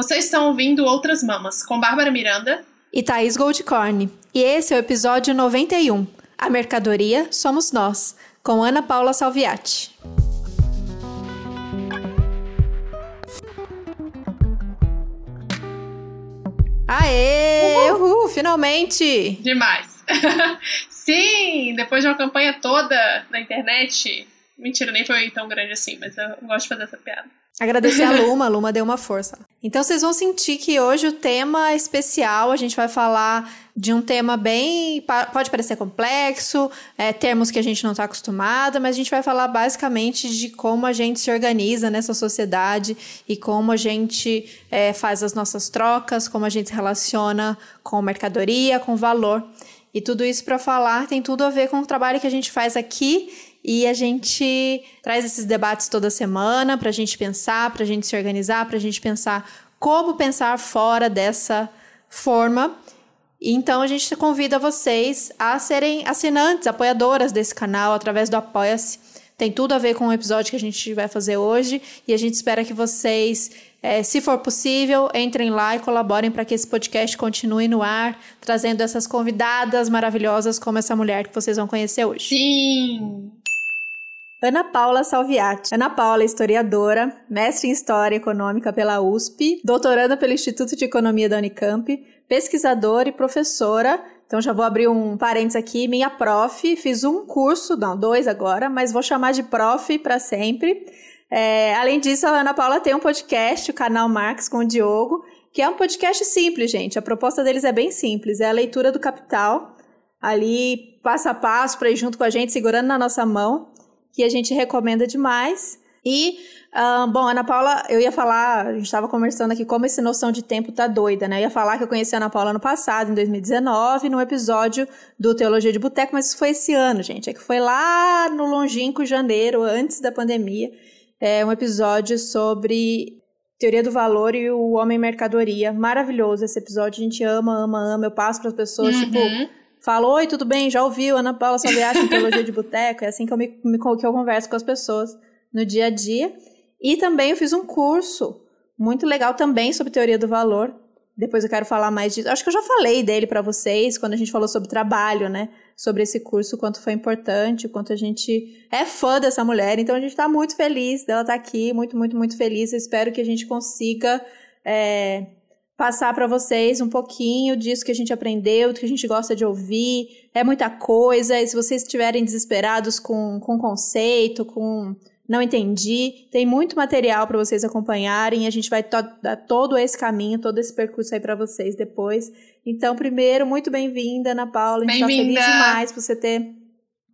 Vocês estão ouvindo Outras Mamas, com Bárbara Miranda e Thaís Goldcorn. E esse é o episódio 91. A mercadoria somos nós, com Ana Paula Salviati. Aê! Uhul, uhul finalmente! Demais! Sim, depois de uma campanha toda na internet. Mentira, nem foi tão grande assim, mas eu gosto de fazer essa piada. Agradecer a Luma, a Luma deu uma força. Então vocês vão sentir que hoje o tema é especial, a gente vai falar de um tema bem. pode parecer complexo, é, termos que a gente não está acostumada, mas a gente vai falar basicamente de como a gente se organiza nessa sociedade e como a gente é, faz as nossas trocas, como a gente se relaciona com mercadoria, com valor. E tudo isso para falar tem tudo a ver com o trabalho que a gente faz aqui e a gente traz esses debates toda semana para a gente pensar, para a gente se organizar, para a gente pensar como pensar fora dessa forma. Então a gente convida vocês a serem assinantes, apoiadoras desse canal através do Apoia-se. Tem tudo a ver com o episódio que a gente vai fazer hoje e a gente espera que vocês, é, se for possível, entrem lá e colaborem para que esse podcast continue no ar, trazendo essas convidadas maravilhosas como essa mulher que vocês vão conhecer hoje. Sim! Ana Paula Salviati. Ana Paula é historiadora, mestre em História Econômica pela USP, doutoranda pelo Instituto de Economia da Unicamp, pesquisadora e professora. Então já vou abrir um parênteses aqui, minha prof, fiz um curso, não, dois agora, mas vou chamar de prof para sempre. É, além disso, a Ana Paula tem um podcast, o canal Marx com o Diogo, que é um podcast simples, gente. A proposta deles é bem simples, é a leitura do Capital, ali passo a passo para ir junto com a gente, segurando na nossa mão que a gente recomenda demais. E, uh, bom, Ana Paula, eu ia falar, a gente estava conversando aqui como essa noção de tempo tá doida, né? Eu ia falar que eu conheci a Ana Paula no passado, em 2019, no episódio do Teologia de Boteco, mas isso foi esse ano, gente. É que foi lá no longínquo janeiro, antes da pandemia, é um episódio sobre teoria do valor e o homem mercadoria. Maravilhoso esse episódio, a gente ama, ama, ama. Eu passo para as pessoas, uhum. tipo falo, oi, tudo bem? Já ouviu Ana Paula Saviati em Teologia de Boteco? É assim que eu, me, me, que eu converso com as pessoas no dia a dia. E também eu fiz um curso muito legal também sobre teoria do valor. Depois eu quero falar mais disso. Acho que eu já falei dele para vocês quando a gente falou sobre trabalho, né? Sobre esse curso, quanto foi importante, quanto a gente é fã dessa mulher. Então a gente está muito feliz dela estar tá aqui, muito, muito, muito feliz. Eu espero que a gente consiga é, passar para vocês um pouquinho disso que a gente aprendeu, do que a gente gosta de ouvir. É muita coisa, e se vocês estiverem desesperados com, com conceito, com não entendi, tem muito material para vocês acompanharem. A gente vai to dar todo esse caminho, todo esse percurso aí para vocês depois. Então, primeiro, muito bem-vinda, Ana Paula. A gente está feliz demais por você ter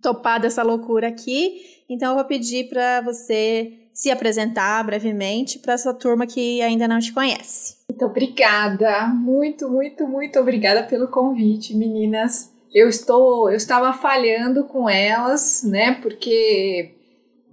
topado essa loucura aqui. Então, eu vou pedir para você se apresentar brevemente para essa turma que ainda não te conhece. Muito obrigada, muito, muito, muito obrigada pelo convite, meninas. Eu estou, eu estava falhando com elas, né? Porque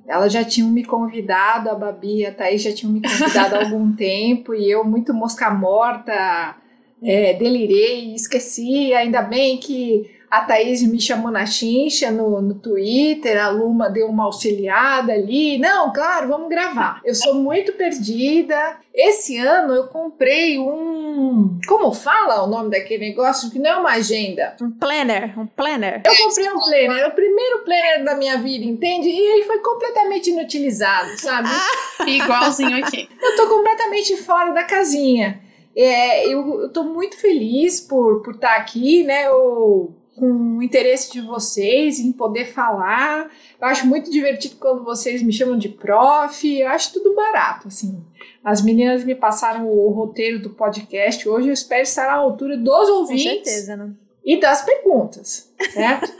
elas já tinham me convidado, a Babi e a Thaís já tinham me convidado há algum tempo e eu muito mosca morta, é, delirei, esqueci. Ainda bem que a Thaís me chamou na chincha no, no Twitter, a Luma deu uma auxiliada ali. Não, claro, vamos gravar. Eu sou muito perdida. Esse ano eu comprei um. Como fala o nome daquele negócio? Que não é uma agenda. Um planner. Um planner. Eu comprei um planner. O primeiro planner da minha vida, entende? E ele foi completamente inutilizado, sabe? Ah, igualzinho aqui. Eu tô completamente fora da casinha. É, eu, eu tô muito feliz por, por estar tá aqui, né? Eu com o interesse de vocês em poder falar. Eu acho muito divertido quando vocês me chamam de prof, eu acho tudo barato, assim. As meninas me passaram o roteiro do podcast hoje, eu espero estar à altura dos ouvintes. Com certeza, né? E das perguntas, certo?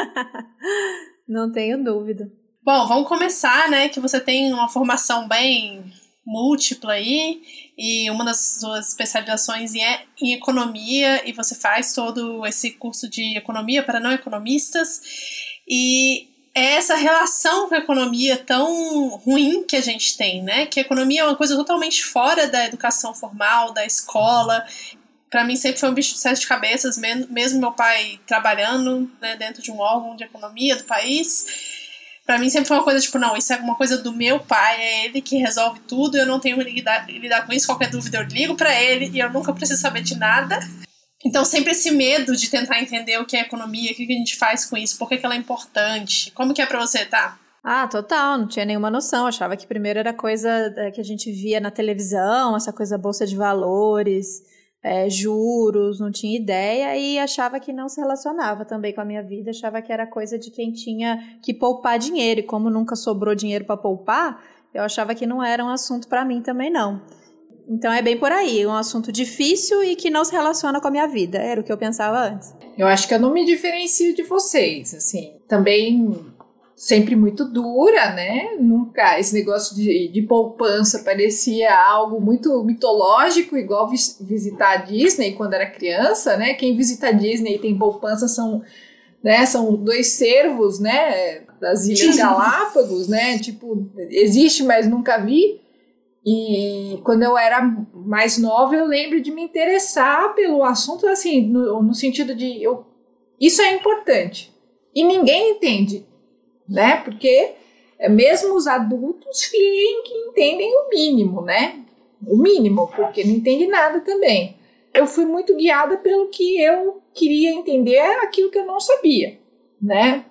Não tenho dúvida. Bom, vamos começar, né? Que você tem uma formação bem múltipla aí e uma das suas especializações é em economia e você faz todo esse curso de economia para não economistas e é essa relação com a economia tão ruim que a gente tem, né? Que a economia é uma coisa totalmente fora da educação formal, da escola. Para mim sempre foi um bicho de sete cabeças, mesmo meu pai trabalhando né, dentro de um órgão de economia do país Pra mim sempre foi uma coisa tipo, não, isso é alguma coisa do meu pai, é ele que resolve tudo, eu não tenho que lidar, lidar com isso, qualquer dúvida eu ligo para ele e eu nunca preciso saber de nada. Então sempre esse medo de tentar entender o que é economia, o que a gente faz com isso, por que, que ela é importante. Como que é pra você, tá? Ah, total, não tinha nenhuma noção. Achava que primeiro era coisa é, que a gente via na televisão, essa coisa bolsa de valores, é, juros, não tinha ideia e achava que não se relacionava também com a minha vida. Achava que era coisa de quem tinha que poupar dinheiro e como nunca sobrou dinheiro para poupar, eu achava que não era um assunto para mim também não. Então é bem por aí, um assunto difícil e que não se relaciona com a minha vida. Era o que eu pensava antes. Eu acho que eu não me diferencio de vocês, assim. Também sempre muito dura, né? Nunca esse negócio de, de poupança parecia algo muito mitológico, igual vis, visitar a Disney quando era criança, né? Quem visita a Disney e tem poupança são, né? São dois servos, né? Das Ilhas Galápagos, né? Tipo, existe, mas nunca vi. E quando eu era mais nova, eu lembro de me interessar pelo assunto, assim, no, no sentido de eu, isso é importante. E ninguém entende né? Porque é, mesmo os adultos fingem que entendem o mínimo, né? O mínimo, porque não entende nada também. Eu fui muito guiada pelo que eu queria entender, aquilo que eu não sabia, né?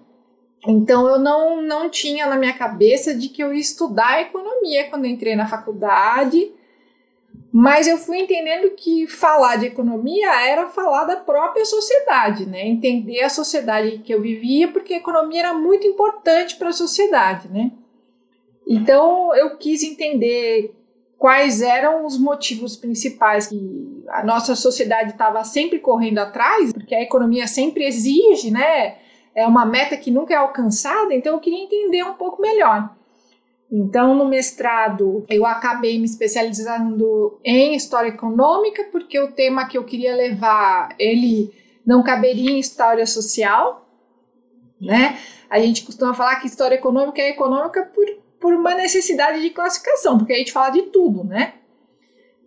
Então eu não, não tinha na minha cabeça de que eu ia estudar economia quando entrei na faculdade mas eu fui entendendo que falar de economia era falar da própria sociedade, né? Entender a sociedade que eu vivia, porque a economia era muito importante para a sociedade, né? Então eu quis entender quais eram os motivos principais que a nossa sociedade estava sempre correndo atrás, porque a economia sempre exige, né? É uma meta que nunca é alcançada, então eu queria entender um pouco melhor. Então, no mestrado, eu acabei me especializando em história econômica, porque o tema que eu queria levar, ele não caberia em história social, né? A gente costuma falar que história econômica é econômica por, por uma necessidade de classificação, porque a gente fala de tudo, né?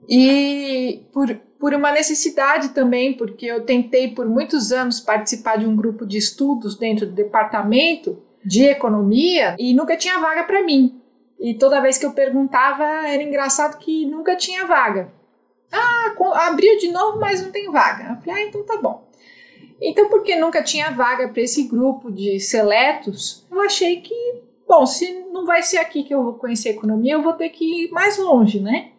E por, por uma necessidade também, porque eu tentei por muitos anos participar de um grupo de estudos dentro do departamento de economia e nunca tinha vaga para mim. E toda vez que eu perguntava, era engraçado que nunca tinha vaga. Ah, abriu de novo, mas não tem vaga. Eu falei, ah, então tá bom. Então, porque nunca tinha vaga para esse grupo de seletos, eu achei que, bom, se não vai ser aqui que eu vou conhecer economia, eu vou ter que ir mais longe, né?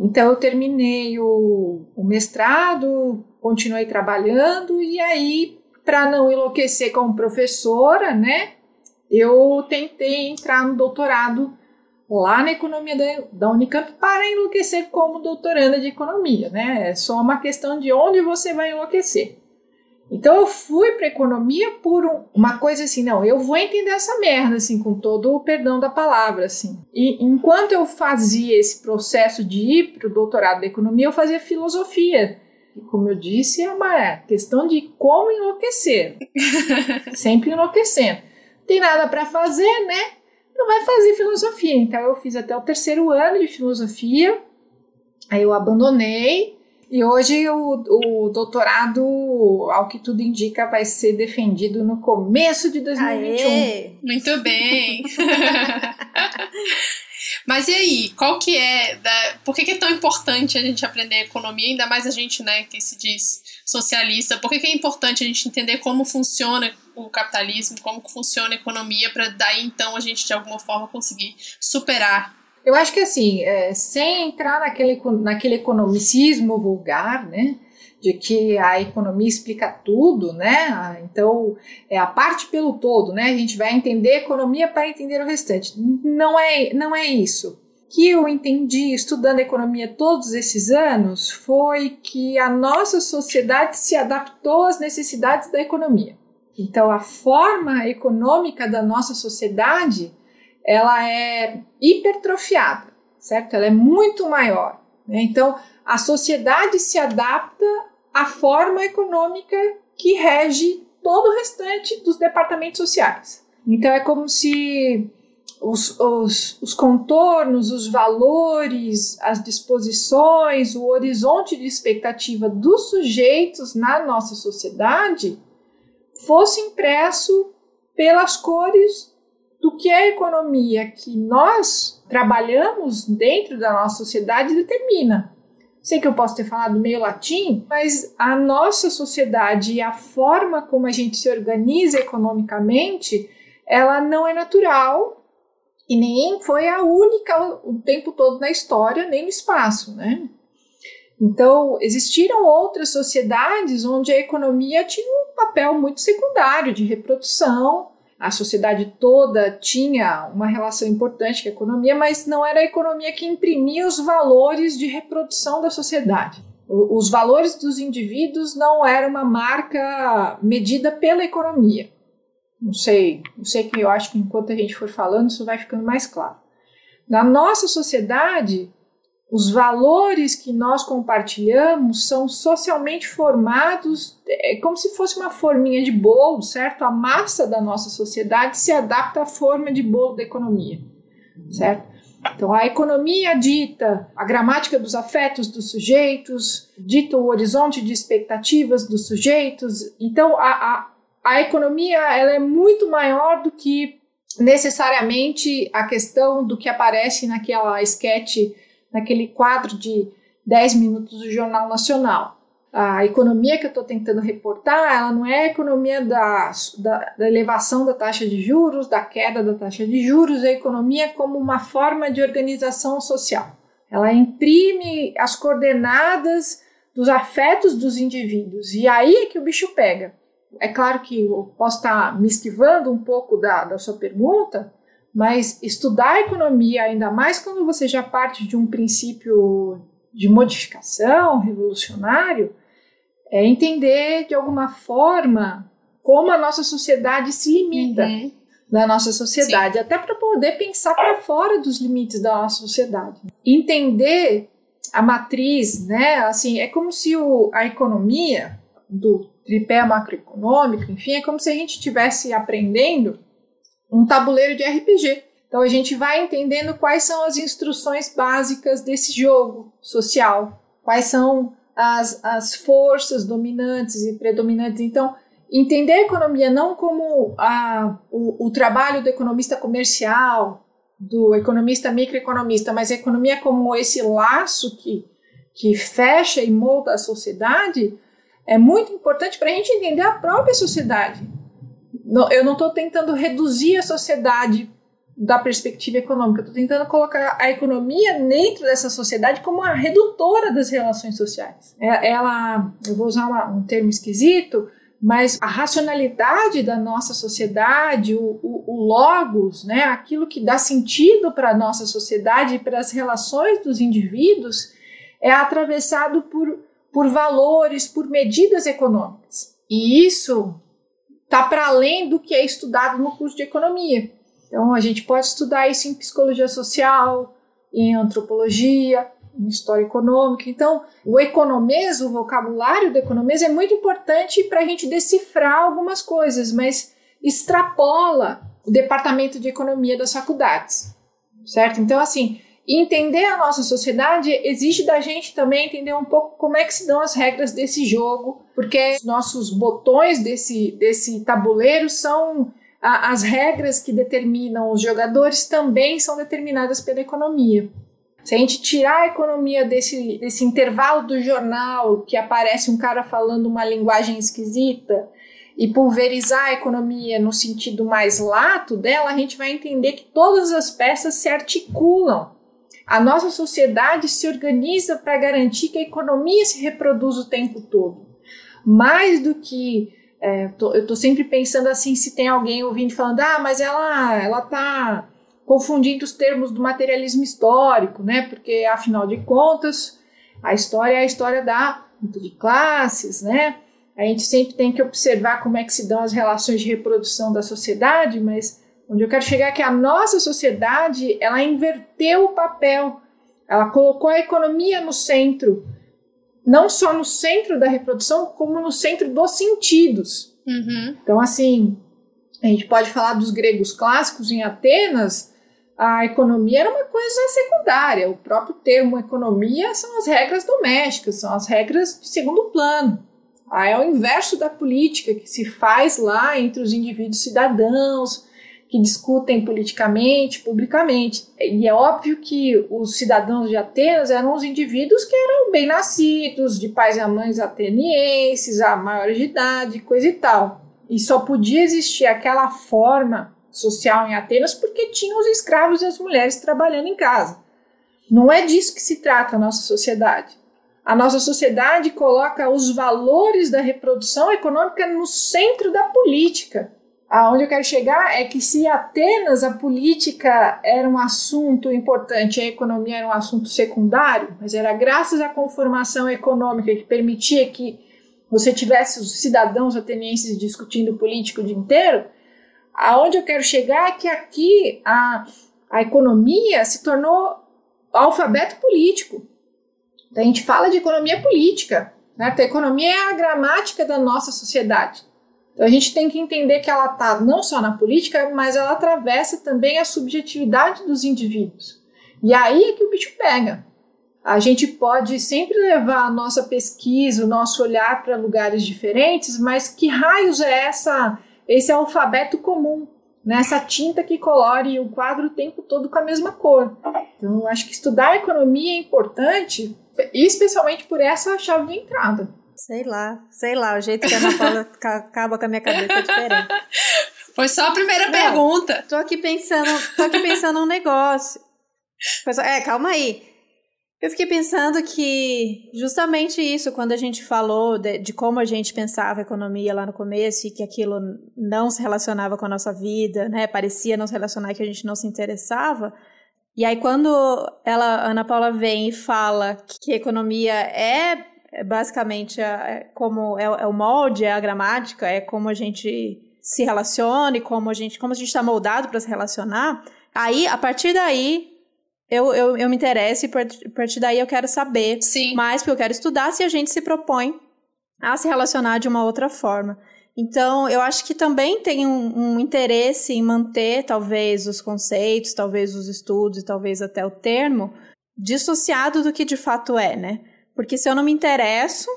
Então, eu terminei o, o mestrado, continuei trabalhando, e aí, para não enlouquecer como professora, né? Eu tentei entrar no doutorado lá na economia da, da Unicamp para enlouquecer como doutoranda de economia, né? É só uma questão de onde você vai enlouquecer. Então eu fui para economia por um, uma coisa assim, não, eu vou entender essa merda assim, com todo o perdão da palavra, assim. E enquanto eu fazia esse processo de ir para o doutorado da economia, eu fazia filosofia. E como eu disse, é uma questão de como enlouquecer. Sempre enlouquecendo tem nada para fazer, né? Não vai fazer filosofia. Então eu fiz até o terceiro ano de filosofia, aí eu abandonei. E hoje o, o doutorado, ao que tudo indica, vai ser defendido no começo de 2021. Aê! Muito bem! Mas e aí, qual que é, da, por que, que, é tão importante a gente aprender economia, ainda mais a gente, né, que se diz socialista, por que, é importante a gente entender como funciona o capitalismo, como funciona a economia, para daí então a gente de alguma forma conseguir superar eu acho que assim, é, sem entrar naquele, naquele economicismo vulgar, né? De que a economia explica tudo, né? Então, é a parte pelo todo, né? A gente vai entender a economia para entender o restante. Não é, não é isso. Que eu entendi estudando economia todos esses anos foi que a nossa sociedade se adaptou às necessidades da economia. Então, a forma econômica da nossa sociedade ela é hipertrofiada, certo? Ela é muito maior. Né? Então, a sociedade se adapta à forma econômica que rege todo o restante dos departamentos sociais. Então, é como se os, os, os contornos, os valores, as disposições, o horizonte de expectativa dos sujeitos na nossa sociedade fosse impresso pelas cores do que a economia que nós trabalhamos dentro da nossa sociedade determina. Sei que eu posso ter falado meio latim, mas a nossa sociedade e a forma como a gente se organiza economicamente, ela não é natural e nem foi a única o tempo todo na história, nem no espaço, né? Então, existiram outras sociedades onde a economia tinha um papel muito secundário de reprodução. A sociedade toda tinha uma relação importante com a economia, mas não era a economia que imprimia os valores de reprodução da sociedade. Os valores dos indivíduos não era uma marca medida pela economia. Não sei, não sei que eu acho que enquanto a gente for falando isso vai ficando mais claro. Na nossa sociedade, os valores que nós compartilhamos são socialmente formados, é como se fosse uma forminha de bolo, certo? A massa da nossa sociedade se adapta à forma de bolo da economia, certo? Então, a economia dita a gramática dos afetos dos sujeitos, dita o horizonte de expectativas dos sujeitos. Então, a, a, a economia ela é muito maior do que necessariamente a questão do que aparece naquela esquete naquele quadro de 10 minutos do Jornal Nacional. A economia que eu estou tentando reportar, ela não é a economia da, da, da, elevação da taxa de juros, da queda da taxa de juros, é a economia como uma forma de organização social. Ela imprime as coordenadas dos afetos dos indivíduos. E aí é que o bicho pega. É claro que eu posso estar me esquivando um pouco da, da sua pergunta, mas estudar a economia, ainda mais quando você já parte de um princípio de modificação revolucionário, é entender de alguma forma como a nossa sociedade se limita uhum. da nossa sociedade, Sim. até para poder pensar para fora dos limites da nossa sociedade. Entender a matriz, né? Assim, é como se o, a economia do tripé macroeconômico, enfim, é como se a gente estivesse aprendendo um tabuleiro de RPG. Então a gente vai entendendo quais são as instruções básicas desse jogo social, quais são as, as forças dominantes e predominantes. Então, entender a economia não como a, o, o trabalho do economista comercial, do economista microeconomista, mas a economia como esse laço que, que fecha e molda a sociedade, é muito importante para a gente entender a própria sociedade. Não, eu não estou tentando reduzir a sociedade da perspectiva econômica, estou tentando colocar a economia dentro dessa sociedade como a redutora das relações sociais. É, ela, eu vou usar uma, um termo esquisito, mas a racionalidade da nossa sociedade, o, o, o logos, né, aquilo que dá sentido para a nossa sociedade e para as relações dos indivíduos, é atravessado por, por valores, por medidas econômicas. E isso está para além do que é estudado no curso de economia. Então, a gente pode estudar isso em psicologia social, em antropologia, em história econômica. Então, o economês, o vocabulário do economês é muito importante para a gente decifrar algumas coisas, mas extrapola o departamento de economia das faculdades, certo? Então, assim, entender a nossa sociedade exige da gente também entender um pouco como é que se dão as regras desse jogo, porque os nossos botões desse, desse tabuleiro são a, as regras que determinam os jogadores também são determinadas pela economia. Se a gente tirar a economia desse, desse intervalo do jornal, que aparece um cara falando uma linguagem esquisita, e pulverizar a economia no sentido mais lato dela, a gente vai entender que todas as peças se articulam a nossa sociedade se organiza para garantir que a economia se reproduz o tempo todo. Mais do que é, tô, eu estou sempre pensando assim, se tem alguém ouvindo falando, ah, mas ela ela está confundindo os termos do materialismo histórico, né? Porque afinal de contas, a história é a história da de classes, né? A gente sempre tem que observar como é que se dão as relações de reprodução da sociedade, mas Onde eu quero chegar é que a nossa sociedade, ela inverteu o papel. Ela colocou a economia no centro. Não só no centro da reprodução, como no centro dos sentidos. Uhum. Então, assim, a gente pode falar dos gregos clássicos em Atenas, a economia era uma coisa secundária. O próprio termo economia são as regras domésticas, são as regras de segundo plano. Aí é o inverso da política que se faz lá entre os indivíduos cidadãos, que discutem politicamente, publicamente. E é óbvio que os cidadãos de Atenas eram os indivíduos que eram bem nascidos, de pais e mães atenienses, a maiores de idade, coisa e tal. E só podia existir aquela forma social em Atenas porque tinham os escravos e as mulheres trabalhando em casa. Não é disso que se trata a nossa sociedade. A nossa sociedade coloca os valores da reprodução econômica no centro da política Aonde eu quero chegar é que se Atenas a política era um assunto importante, a economia era um assunto secundário, mas era graças à conformação econômica que permitia que você tivesse os cidadãos atenienses discutindo político o dia inteiro, aonde eu quero chegar é que aqui a, a economia se tornou alfabeto político. Então, a gente fala de economia política. Certo? A economia é a gramática da nossa sociedade. Então a gente tem que entender que ela está não só na política, mas ela atravessa também a subjetividade dos indivíduos. E aí é que o bicho pega. A gente pode sempre levar a nossa pesquisa, o nosso olhar para lugares diferentes, mas que raios é essa esse alfabeto comum, né? essa tinta que colore o quadro o tempo todo com a mesma cor. Então, acho que estudar economia é importante, especialmente por essa chave de entrada. Sei lá, sei lá, o jeito que a Ana Paula acaba com a minha cabeça é diferente. Foi só a primeira Não, pergunta. Tô aqui pensando, tô aqui pensando um negócio. É, calma aí. Eu fiquei pensando que justamente isso, quando a gente falou de, de, como a gente pensava a economia lá no começo e que aquilo não se relacionava com a nossa vida, né? Parecia não se relacionar, que a gente não se interessava. E aí quando ela, a Ana Paula vem e fala que a economia é é basicamente é como é, é, o molde, é a gramática, é como a gente se relaciona e como a gente como a gente está moldado para se relacionar. Aí, a partir daí, eu, eu, eu me interesso e a partir daí eu quero saber Sim. mais, porque eu quero estudar se a gente se propõe a se relacionar de uma outra forma. Então, eu acho que também tem um, um, interesse em manter, talvez, os conceitos, talvez os estudos e talvez até o termo dissociado do que de fato é, né? Porque se eu não me interesso,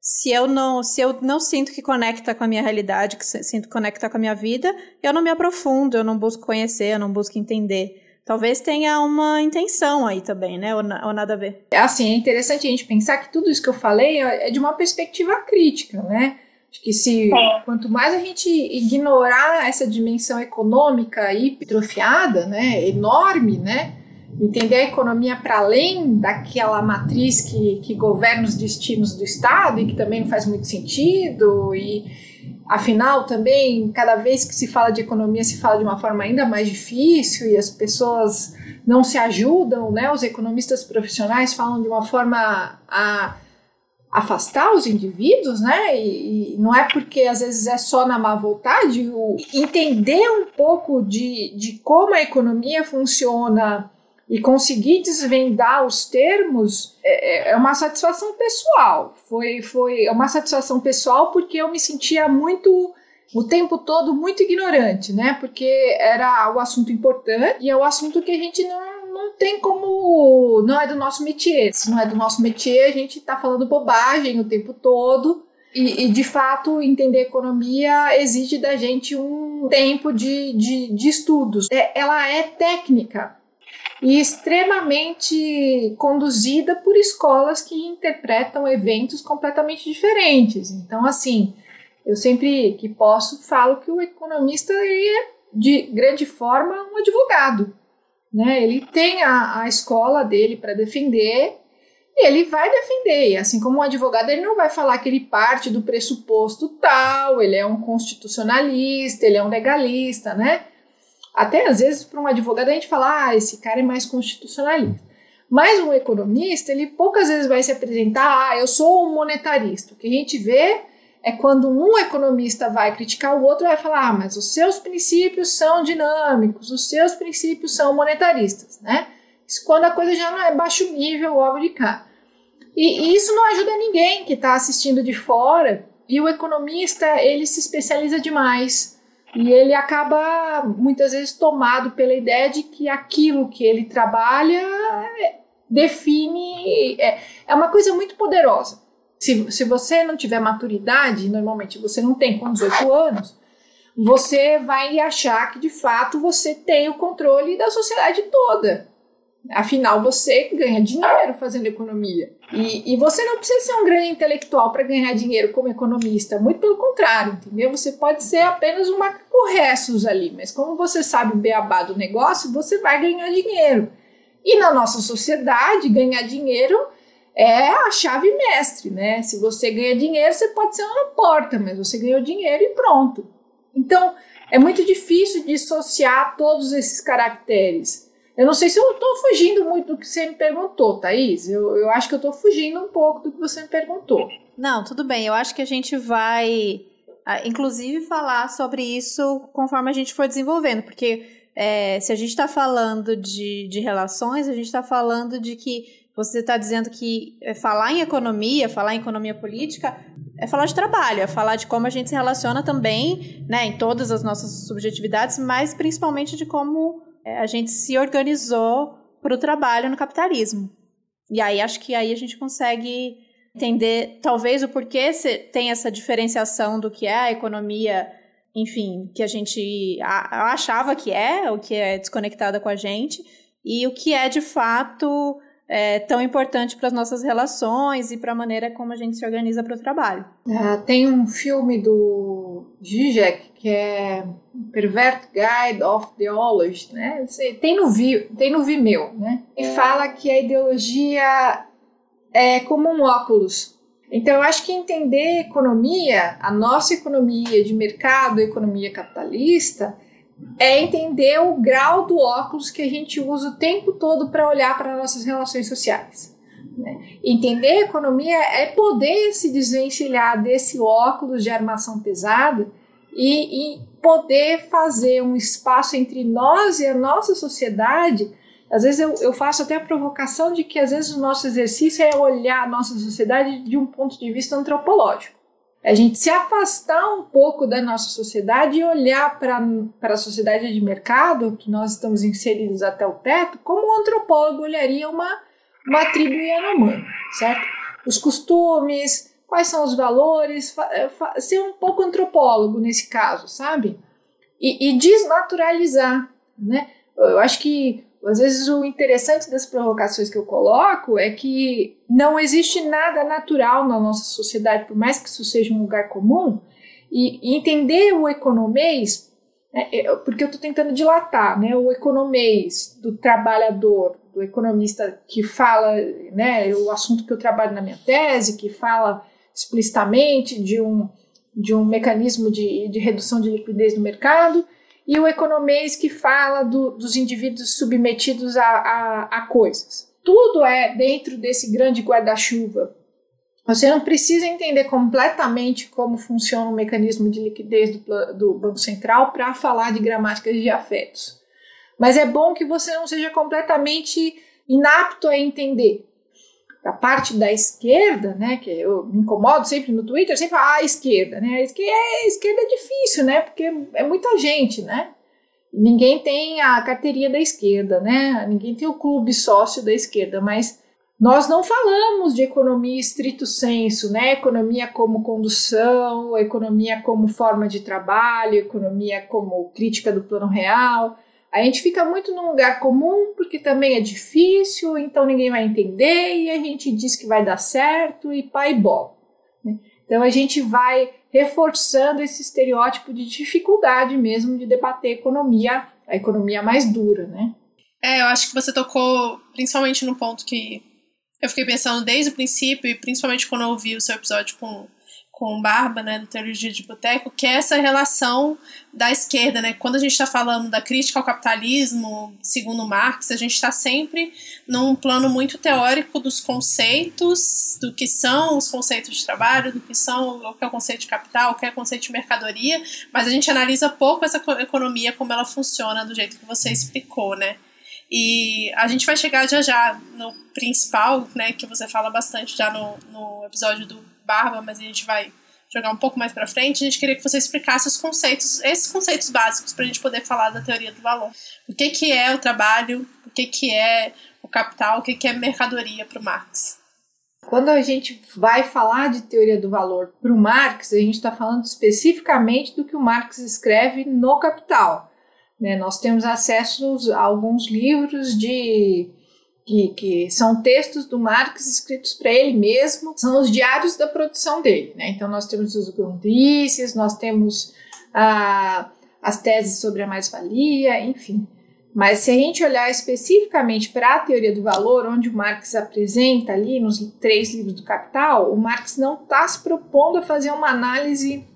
se eu não, se eu não sinto que conecta com a minha realidade, que sinto que conecta com a minha vida, eu não me aprofundo, eu não busco conhecer, eu não busco entender. Talvez tenha uma intenção aí também, né? Ou, ou nada a ver. Assim, é interessante a gente pensar que tudo isso que eu falei é de uma perspectiva crítica, né? Acho que se é. quanto mais a gente ignorar essa dimensão econômica hipertrofiada, né, enorme, né, entender a economia para além daquela matriz que, que governa os destinos do Estado e que também não faz muito sentido e afinal também cada vez que se fala de economia se fala de uma forma ainda mais difícil e as pessoas não se ajudam, né? Os economistas profissionais falam de uma forma a afastar os indivíduos, né? E, e, não é porque às vezes é só na má vontade, entender um pouco de, de como a economia funciona e conseguir desvendar os termos é, é, é, uma satisfação pessoal. Foi, foi uma satisfação pessoal porque eu me sentia muito o tempo todo muito ignorante, né? Porque era o assunto importante e é o assunto que a gente não, não tem como. Não é do nosso métier. Se não é do nosso métier, a gente está falando bobagem o tempo todo. E, e, de fato, entender economia exige da gente um tempo de, de, de estudos. É, ela é técnica, e extremamente conduzida por escolas que interpretam eventos completamente diferentes. Então, assim, eu sempre que posso falo que o economista é, de grande forma, um advogado. Né? Ele tem a, a escola dele para defender e ele vai defender. E assim como um advogado, ele não vai falar que ele parte do pressuposto tal, ele é um constitucionalista, ele é um legalista, né? Até às vezes, para um advogado, a gente fala, ah, esse cara é mais constitucionalista. Mas um economista, ele poucas vezes vai se apresentar, ah, eu sou um monetarista. O que a gente vê é quando um economista vai criticar o outro, vai falar, ah, mas os seus princípios são dinâmicos, os seus princípios são monetaristas, né? Isso quando a coisa já não é baixo nível logo de cá. E, e isso não ajuda ninguém que está assistindo de fora. E o economista, ele se especializa demais e ele acaba muitas vezes tomado pela ideia de que aquilo que ele trabalha define. É, é uma coisa muito poderosa. Se, se você não tiver maturidade, normalmente você não tem com 18 anos, você vai achar que de fato você tem o controle da sociedade toda. Afinal, você ganha dinheiro fazendo economia. E, e você não precisa ser um grande intelectual para ganhar dinheiro como economista. Muito pelo contrário, entendeu? Você pode ser apenas um macaco ali. Mas como você sabe o beabá do negócio, você vai ganhar dinheiro. E na nossa sociedade, ganhar dinheiro é a chave mestre, né? Se você ganha dinheiro, você pode ser uma porta, mas você ganhou dinheiro e pronto. Então, é muito difícil dissociar todos esses caracteres. Eu não sei se eu estou fugindo muito do que você me perguntou, Thaís. Eu, eu acho que eu estou fugindo um pouco do que você me perguntou. Não, tudo bem. Eu acho que a gente vai, inclusive, falar sobre isso conforme a gente for desenvolvendo, porque é, se a gente está falando de, de relações, a gente está falando de que você está dizendo que é, falar em economia, falar em economia política, é falar de trabalho, é falar de como a gente se relaciona também, né, em todas as nossas subjetividades, mas principalmente de como a gente se organizou para o trabalho no capitalismo. E aí acho que aí a gente consegue entender talvez o porquê tem essa diferenciação do que é a economia, enfim, que a gente achava que é, o que é desconectada com a gente, e o que é de fato é, tão importante para as nossas relações e para a maneira como a gente se organiza para o trabalho. Uh, tem um filme do Zizek que é Pervert Guide of Theology, né? Tem no, tem no Vimeo, né? E é. fala que a ideologia é como um óculos. Então, eu acho que entender economia, a nossa economia de mercado, economia capitalista, é entender o grau do óculos que a gente usa o tempo todo para olhar para nossas relações sociais. Né? Entender a economia é poder se desvencilhar desse óculos de armação pesada e, e poder fazer um espaço entre nós e a nossa sociedade. Às vezes eu, eu faço até a provocação de que às vezes o nosso exercício é olhar a nossa sociedade de um ponto de vista antropológico a gente se afastar um pouco da nossa sociedade e olhar para a sociedade de mercado, que nós estamos inseridos até o teto, como um antropólogo olharia uma, uma tribo Yanomami, certo? Os costumes, quais são os valores, eh, ser um pouco antropólogo nesse caso, sabe? E, e desnaturalizar, né? Eu acho que às vezes o interessante das provocações que eu coloco é que não existe nada natural na nossa sociedade, por mais que isso seja um lugar comum, e, entender o economês, né, é, porque eu estou tentando dilatar, né, o economês do trabalhador, do economista que fala, né, o assunto que eu trabalho na minha tese, que fala explicitamente de um, de um mecanismo de, de redução de liquidez no mercado, e o economês que fala do, dos indivíduos submetidos a, a, a coisas. Tudo é dentro desse grande guarda-chuva. Você não precisa entender completamente como funciona o mecanismo de liquidez do, do Banco Central para falar de gramáticas de afetos. Mas é bom que você não seja completamente inapto a entender. Da parte da esquerda, né, que eu me incomodo sempre no Twitter, sempre falo, ah, a esquerda, né? A esquerda, a esquerda é difícil, né? Porque é muita gente, né? Ninguém tem a carteirinha da esquerda, né? Ninguém tem o clube sócio da esquerda, mas nós não falamos de economia estrito senso, né? Economia como condução, economia como forma de trabalho, economia como crítica do plano real. A gente fica muito num lugar comum porque também é difícil, então ninguém vai entender e a gente diz que vai dar certo e pai bom. Né? Então a gente vai reforçando esse estereótipo de dificuldade mesmo de debater economia, a economia mais dura, né? É, eu acho que você tocou principalmente no ponto que eu fiquei pensando desde o princípio, e principalmente quando eu ouvi o seu episódio com com Barba, né, do Teologia de Boteco, que é essa relação da esquerda, né? Quando a gente está falando da crítica ao capitalismo, segundo Marx, a gente está sempre num plano muito teórico dos conceitos, do que são os conceitos de trabalho, do que são o que é o conceito de capital, o que é o conceito de mercadoria, mas a gente analisa pouco essa economia como ela funciona do jeito que você explicou, né? E a gente vai chegar já já no principal, né, que você fala bastante já no, no episódio do Barba, mas a gente vai jogar um pouco mais para frente. A gente queria que você explicasse os conceitos, esses conceitos básicos, para a gente poder falar da teoria do valor. O que, que é o trabalho, o que, que é o capital, o que, que é mercadoria para o Marx. Quando a gente vai falar de teoria do valor para o Marx, a gente está falando especificamente do que o Marx escreve no Capital. Né? Nós temos acesso a alguns livros de que, que, são textos do Marx escritos para ele mesmo, são os diários da produção dele. Né? Então, nós temos os grundrisses, nós temos ah, as teses sobre a mais-valia, enfim. Mas se a gente olhar especificamente para a teoria do valor, onde o Marx apresenta ali nos três livros do Capital, o Marx não está se propondo a fazer uma análise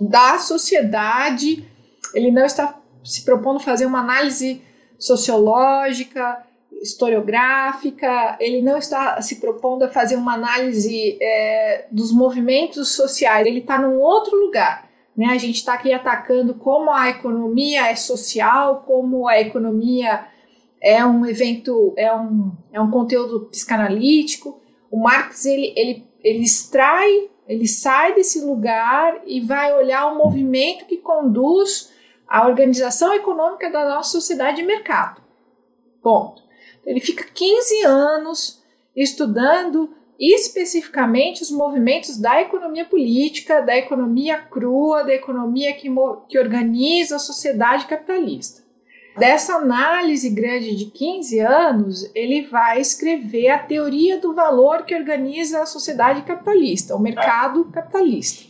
da sociedade, ele não está se propondo fazer uma análise sociológica, historiográfica, ele não está se propondo a fazer uma análise é, dos movimentos sociais, ele está num outro lugar. Né? A gente está aqui atacando como a economia é social, como a economia é um evento, é um, é um conteúdo psicanalítico. O Marx ele, ele, ele extrai, ele sai desse lugar e vai olhar o movimento que conduz a organização econômica da nossa sociedade de mercado. Ponto. Ele fica 15 anos estudando especificamente os movimentos da economia política, da economia crua, da economia que, que organiza a sociedade capitalista. Dessa análise grande de 15 anos, ele vai escrever a teoria do valor que organiza a sociedade capitalista, o mercado capitalista.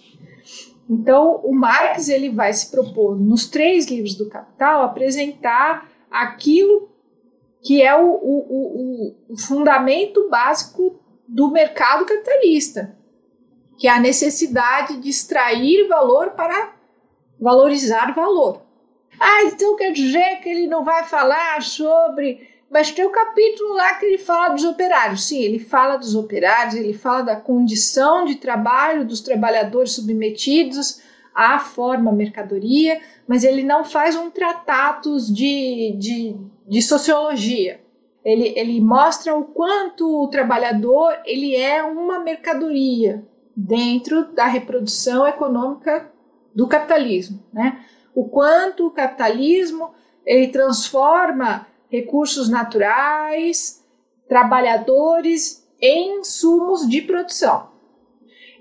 Então, o Marx ele vai se propor, nos três livros do Capital, apresentar aquilo que é o, o, o, o fundamento básico do mercado capitalista, que é a necessidade de extrair valor para valorizar valor. Ah, então quer dizer que ele não vai falar sobre. Mas tem um capítulo lá que ele fala dos operários. Sim, ele fala dos operários, ele fala da condição de trabalho dos trabalhadores submetidos à forma mercadoria, mas ele não faz um tratados de, de, de sociologia ele, ele mostra o quanto o trabalhador ele é uma mercadoria dentro da reprodução econômica do capitalismo, né? O quanto o capitalismo ele transforma recursos naturais, trabalhadores em insumos de produção.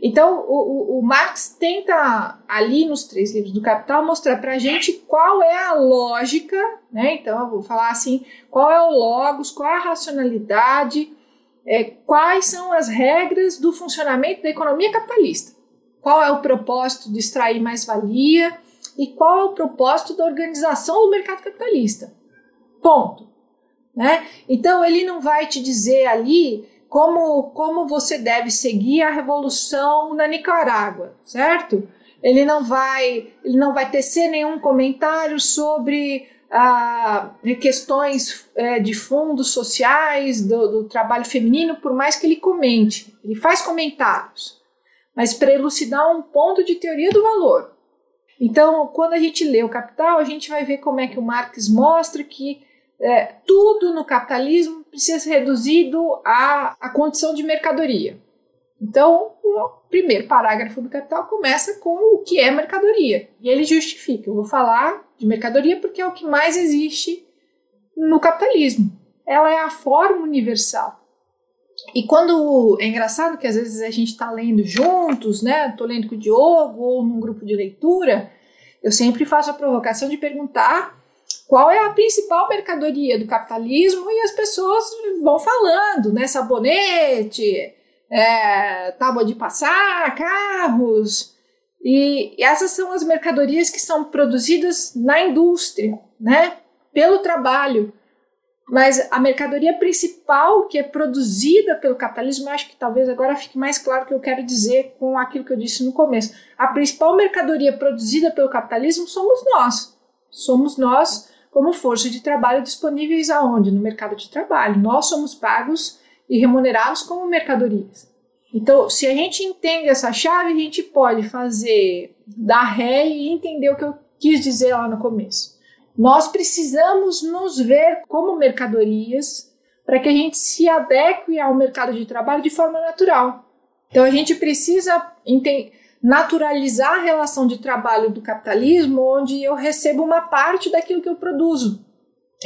Então, o, o, o, Marx tenta, ali nos três livros do Capital, mostrar para a gente qual é a lógica, né? Então, eu vou falar assim: qual é o logos, qual é a racionalidade, é, quais são as regras do funcionamento da economia capitalista, qual é o propósito de extrair mais-valia e qual é o propósito da organização do mercado capitalista. Ponto. Né? Então, ele não vai te dizer ali como, como você deve seguir a revolução na Nicarágua, certo? Ele não vai, ele não vai tecer nenhum comentário sobre ah, questões é, de fundos sociais, do, do trabalho feminino, por mais que ele comente. Ele faz comentários, mas para elucidar um ponto de teoria do valor. Então, quando a gente lê o Capital, a gente vai ver como é que o Marx mostra que é, tudo no capitalismo precisa ser reduzido à, à condição de mercadoria. Então, o primeiro parágrafo do Capital começa com o que é mercadoria. E ele justifica: eu vou falar de mercadoria porque é o que mais existe no capitalismo. Ela é a forma universal. E quando. É engraçado que às vezes a gente está lendo juntos, né? Estou lendo com o Diogo ou num grupo de leitura, eu sempre faço a provocação de perguntar qual é a principal mercadoria do capitalismo e as pessoas vão falando, né? Sabonete, é, tábua de passar, carros. E, essas são as mercadorias que são produzidas na indústria, né? Pelo trabalho. Mas a mercadoria principal que é produzida pelo capitalismo, acho que talvez agora fique mais claro o que eu quero dizer com aquilo que eu disse no começo. A principal mercadoria produzida pelo capitalismo somos nós. Somos nós como força de trabalho disponíveis aonde? No mercado de trabalho. Nós somos pagos e remunerados como mercadorias. Então, se a gente entende essa chave, a gente pode fazer dar ré e entender o que eu quis dizer lá no começo. Nós precisamos nos ver como mercadorias para que a gente se adeque ao mercado de trabalho de forma natural. Então, a gente precisa entender naturalizar a relação de trabalho do capitalismo, onde eu recebo uma parte daquilo que eu produzo.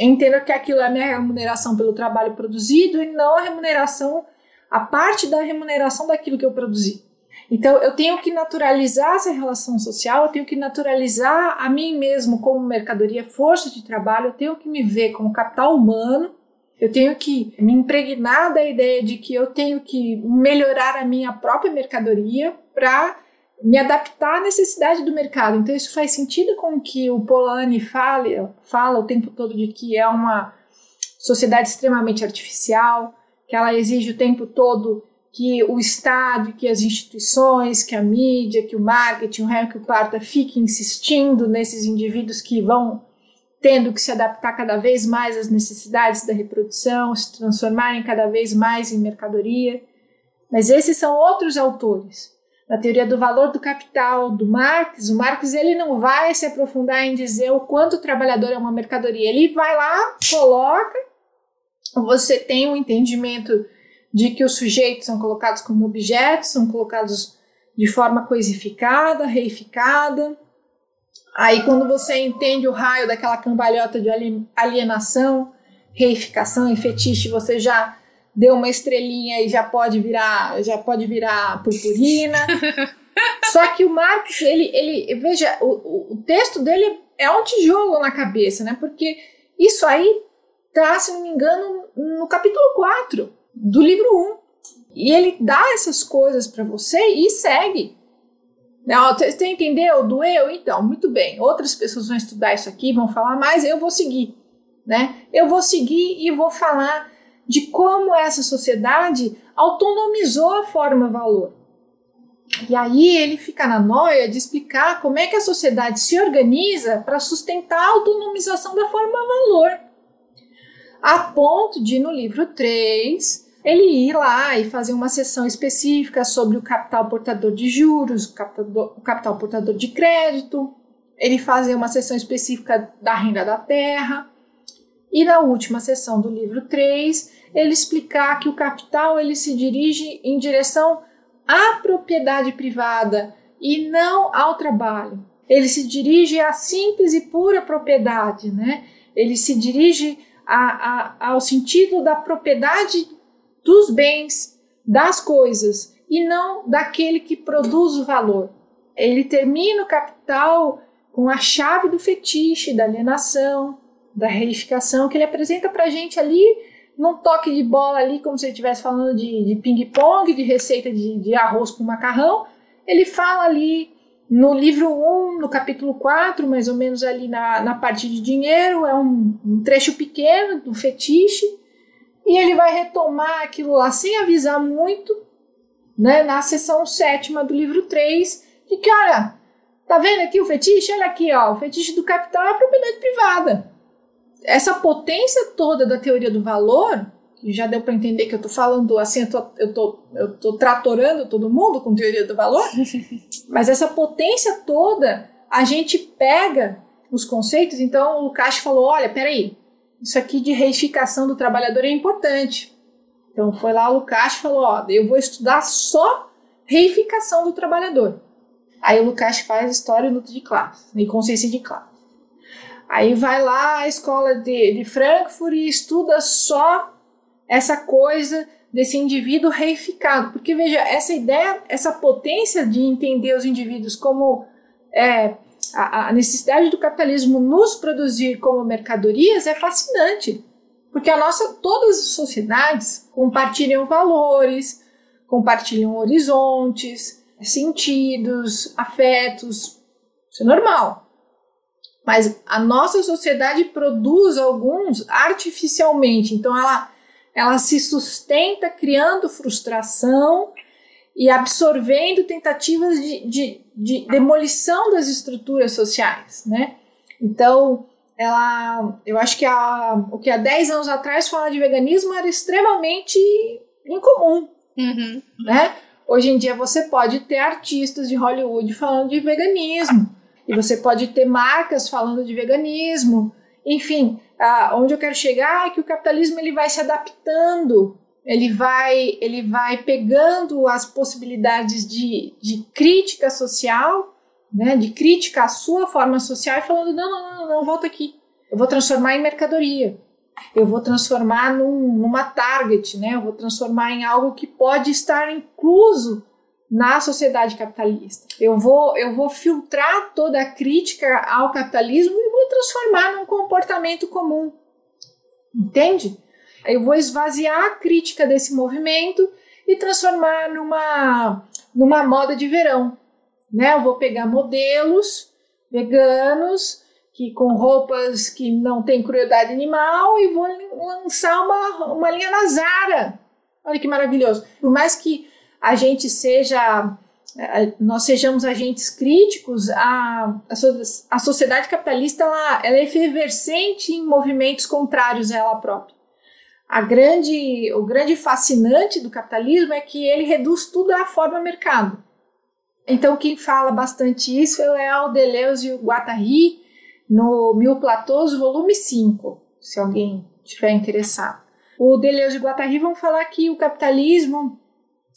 Entendo que aquilo é a minha remuneração pelo trabalho produzido e não a remuneração a parte da remuneração daquilo que eu produzi. Então, eu tenho que naturalizar essa relação social, eu tenho que naturalizar a mim mesmo como mercadoria, força de trabalho, eu tenho que me ver como capital humano, eu tenho que me impregnar da ideia de que eu tenho que melhorar a minha própria mercadoria para me adaptar à necessidade do mercado. Então, isso faz sentido com que o Polanyi fala, fala o tempo todo de que é uma sociedade extremamente artificial, que ela exige o tempo todo que o Estado, que as instituições, que a mídia, que o marketing, o réu que o parta fique insistindo nesses indivíduos que vão tendo que se adaptar cada vez mais às necessidades da reprodução, se transformarem cada vez mais em mercadoria. Mas esses são outros autores. Na teoria do valor do capital do Marx, o Marx ele não vai se aprofundar em dizer o quanto o trabalhador é uma mercadoria. Ele vai lá, coloca, você tem um entendimento de que os sujeitos são colocados como objetos, são colocados de forma coisificada, reificada. Aí, quando você entende o raio daquela cambalhota de alienação, reificação e fetiche, você já deu uma estrelinha e já pode virar, já pode virar purpurina. Só que o Marx, ele, ele veja, o, o texto dele é um tijolo na cabeça, né? Porque isso aí tá, se não me engano, no capítulo 4 do livro 1. E ele dá essas coisas para você e segue. Você entendeu? Doeu? Então, muito bem. Outras pessoas vão estudar isso aqui, vão falar mais, eu vou seguir. Né? Eu vou seguir e vou falar de como essa sociedade autonomizou a forma valor. E aí ele fica na noia de explicar como é que a sociedade se organiza para sustentar a autonomização da forma valor a ponto de, no livro 3, ele ir lá e fazer uma sessão específica sobre o capital portador de juros, o capital, o capital portador de crédito, ele fazer uma sessão específica da renda da terra, e na última sessão do livro 3, ele explicar que o capital ele se dirige em direção à propriedade privada e não ao trabalho. Ele se dirige à simples e pura propriedade, né? Ele se dirige a, a, ao sentido da propriedade dos bens, das coisas, e não daquele que produz o valor. Ele termina o capital com a chave do fetiche, da alienação, da reificação, que ele apresenta para a gente ali num toque de bola ali, como se ele estivesse falando de, de ping-pong, de receita de, de arroz com macarrão. Ele fala ali no livro 1, no capítulo 4, mais ou menos ali na, na parte de dinheiro, é um, um trecho pequeno do fetiche, e ele vai retomar aquilo lá sem avisar muito, né, na seção sétima do livro 3, de que, olha, tá vendo aqui o fetiche? Olha aqui, ó, o fetiche do capital é a propriedade privada. Essa potência toda da teoria do valor e já deu para entender que eu tô falando assim, eu tô, eu tô, tratorando todo mundo com teoria do valor, mas essa potência toda, a gente pega os conceitos, então o Lucas falou, olha, peraí, isso aqui de reificação do trabalhador é importante. Então foi lá o Lucas falou, ó, eu vou estudar só reificação do trabalhador. Aí o Lucas faz história e luta de classe, e consciência de classe. Aí vai lá à escola de, de Frankfurt e estuda só essa coisa desse indivíduo reificado. Porque, veja, essa ideia, essa potência de entender os indivíduos como é, a, a necessidade do capitalismo nos produzir como mercadorias é fascinante. Porque a nossa, todas as sociedades compartilham valores, compartilham horizontes, sentidos, afetos. Isso é normal. Mas a nossa sociedade produz alguns artificialmente. Então ela ela se sustenta criando frustração e absorvendo tentativas de, de, de demolição das estruturas sociais, né? Então, ela, eu acho que a, o que há 10 anos atrás falar de veganismo era extremamente incomum, uhum. né? Hoje em dia você pode ter artistas de Hollywood falando de veganismo, e você pode ter marcas falando de veganismo, enfim, ah, onde eu quero chegar é que o capitalismo ele vai se adaptando, ele vai, ele vai pegando as possibilidades de, de crítica social, né, de crítica à sua forma social e falando: não, não, não, não, volta aqui, eu vou transformar em mercadoria. eu vou transformar num, numa target, né? Eu vou transformar em algo que pode estar incluso na sociedade capitalista. Eu vou, eu vou filtrar toda a crítica ao capitalismo e vou transformar num comportamento comum. Entende? Eu vou esvaziar a crítica desse movimento e transformar numa, numa moda de verão. Né? Eu vou pegar modelos veganos que com roupas que não tem crueldade animal e vou lançar uma, uma linha na Zara. Olha que maravilhoso. Por mais que a gente seja nós sejamos agentes críticos, a, a, a sociedade capitalista ela, ela é efervescente em movimentos contrários a ela própria. A grande, o grande fascinante do capitalismo é que ele reduz tudo à forma mercado. Então, quem fala bastante isso é o Deleuze e o Guattari, no Mil Platôs, volume 5, se alguém estiver interessado. O Deleuze e o Guattari vão falar que o capitalismo,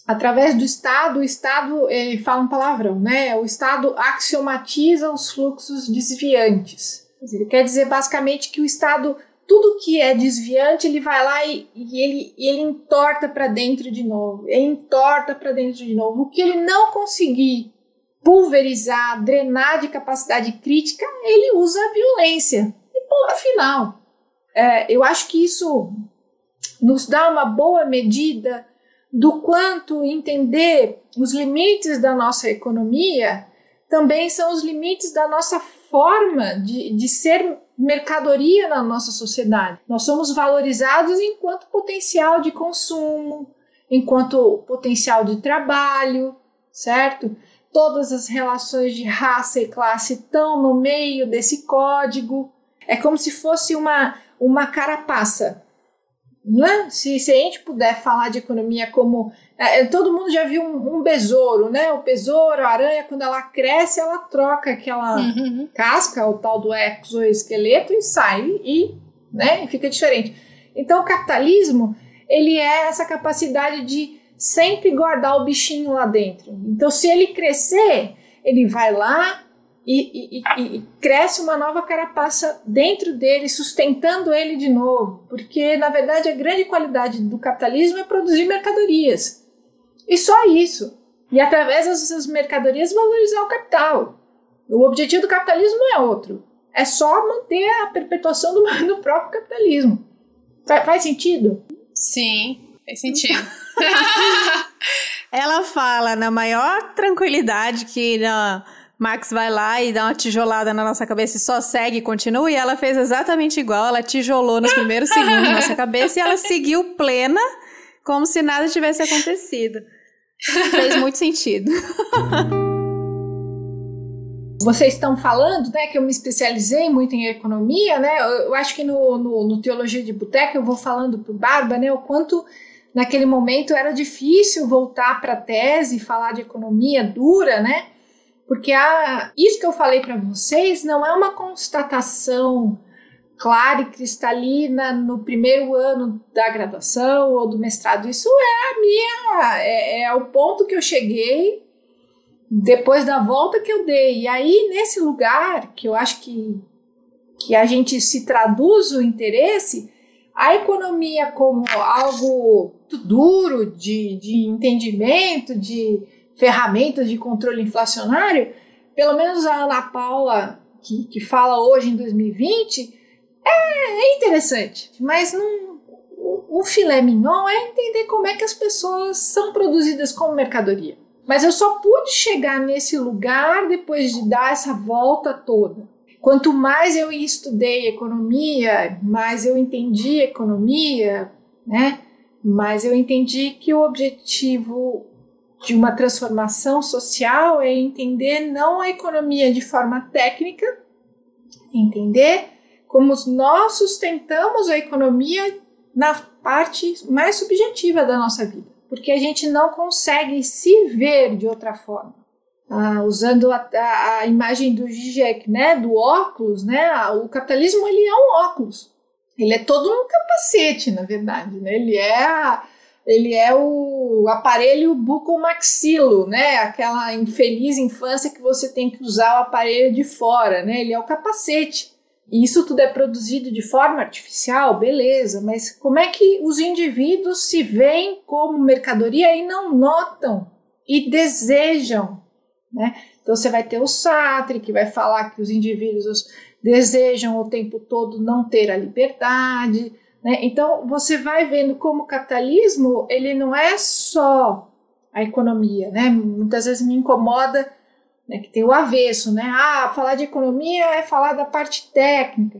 através do Estado, o Estado, ele fala um palavrão, né? O Estado axiomatiza os fluxos desviantes. Ele quer dizer basicamente que o Estado tudo que é desviante, ele vai lá e, e ele, ele entorta para dentro de novo. Ele entorta para dentro de novo. O que ele não conseguir pulverizar, drenar de capacidade crítica, ele usa a violência. E ponto final. É, eu acho que isso nos dá uma boa medida do quanto entender os limites da nossa economia também são os limites da nossa forma de, de ser mercadoria na nossa sociedade. Nós somos valorizados enquanto potencial de consumo, enquanto potencial de trabalho, certo? Todas as relações de raça e classe estão no meio desse código. É como se fosse uma, uma carapaça. Né? Se, se a gente puder falar de economia como é, é, todo mundo já viu um, um, besouro, né? O besouro, a aranha, quando ela cresce, ela troca aquela uhum. casca, o tal do exoesqueleto, e sai e, né, fica diferente. Então, o capitalismo, ele é essa capacidade de sempre guardar o bichinho lá dentro. Então, se ele crescer, ele vai lá e, e, e, cresce uma nova carapaça dentro dele, sustentando ele de novo. Porque, na verdade, a grande qualidade do capitalismo é produzir mercadorias. E só isso. E através dessas mercadorias valorizar o capital. O objetivo do capitalismo é outro. É só manter a perpetuação do, do próprio capitalismo. Faz, faz sentido? Sim, faz sentido. Ela fala na maior tranquilidade que na, Max vai lá e dá uma tijolada na nossa cabeça e só segue e continua. E ela fez exatamente igual. Ela tijolou nos primeiros segundos na nossa cabeça e ela seguiu plena, como se nada tivesse acontecido. Fez muito sentido. Vocês estão falando, né, que eu me especializei muito em economia, né? Eu, acho que no, no, no Teologia de Boteca eu vou falando para o Barba, né, o quanto naquele momento era difícil voltar para a tese, falar de economia dura, né? Porque a, isso que eu falei para vocês não é uma constatação clara e cristalina no primeiro ano da graduação ou do mestrado. Isso é a minha, é, é o ponto que eu cheguei depois da volta que eu dei. E aí, nesse lugar, que eu acho que, que a gente se traduz o interesse, a economia como algo duro de, de entendimento, de ferramentas de controle inflacionário, pelo menos a Ana Paula, que, que fala hoje em 2020, é, é interessante, mas não, o, o filé mignon é entender como é que as pessoas são produzidas como mercadoria. Mas eu só pude chegar nesse lugar depois de dar essa volta toda. Quanto mais eu estudei economia, mais eu entendi economia, né? Mais eu entendi que o objetivo de uma transformação social é entender não a economia de forma técnica, entender como nós sustentamos a economia na parte mais subjetiva da nossa vida, porque a gente não consegue se ver de outra forma. Ah, usando a, a, a, imagem do Zizek, né, do óculos, né, o capitalismo ele é um óculos, ele é todo um capacete, na verdade, né, ele é a, ele é o aparelho bucomaxilo, né? Aquela infeliz infância que você tem que usar o aparelho de fora, né? Ele é o capacete. E isso tudo é produzido de forma artificial, beleza, mas como é que os indivíduos se veem como mercadoria e não notam e desejam, né? Então você vai ter o Sartre que vai falar que os indivíduos desejam o tempo todo não ter a liberdade, né? Então você vai vendo como o capitalismo ele não é só a economia, né? Muitas vezes me incomoda né, que tem o avesso, né? Ah, falar de economia é falar da parte técnica.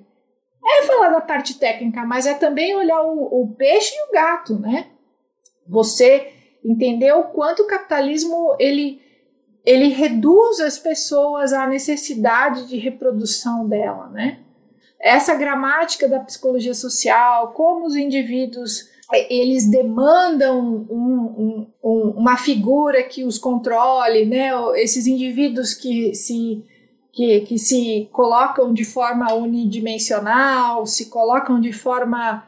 É falar da parte técnica, mas é também olhar o, o peixe e o gato, né? Você entender o quanto o capitalismo ele, ele reduz as pessoas à necessidade de reprodução dela, né? Essa gramática da psicologia social, como os indivíduos eles demandam um, um, uma figura que os controle, né? Esses indivíduos que se que, que se colocam de forma unidimensional, se colocam de forma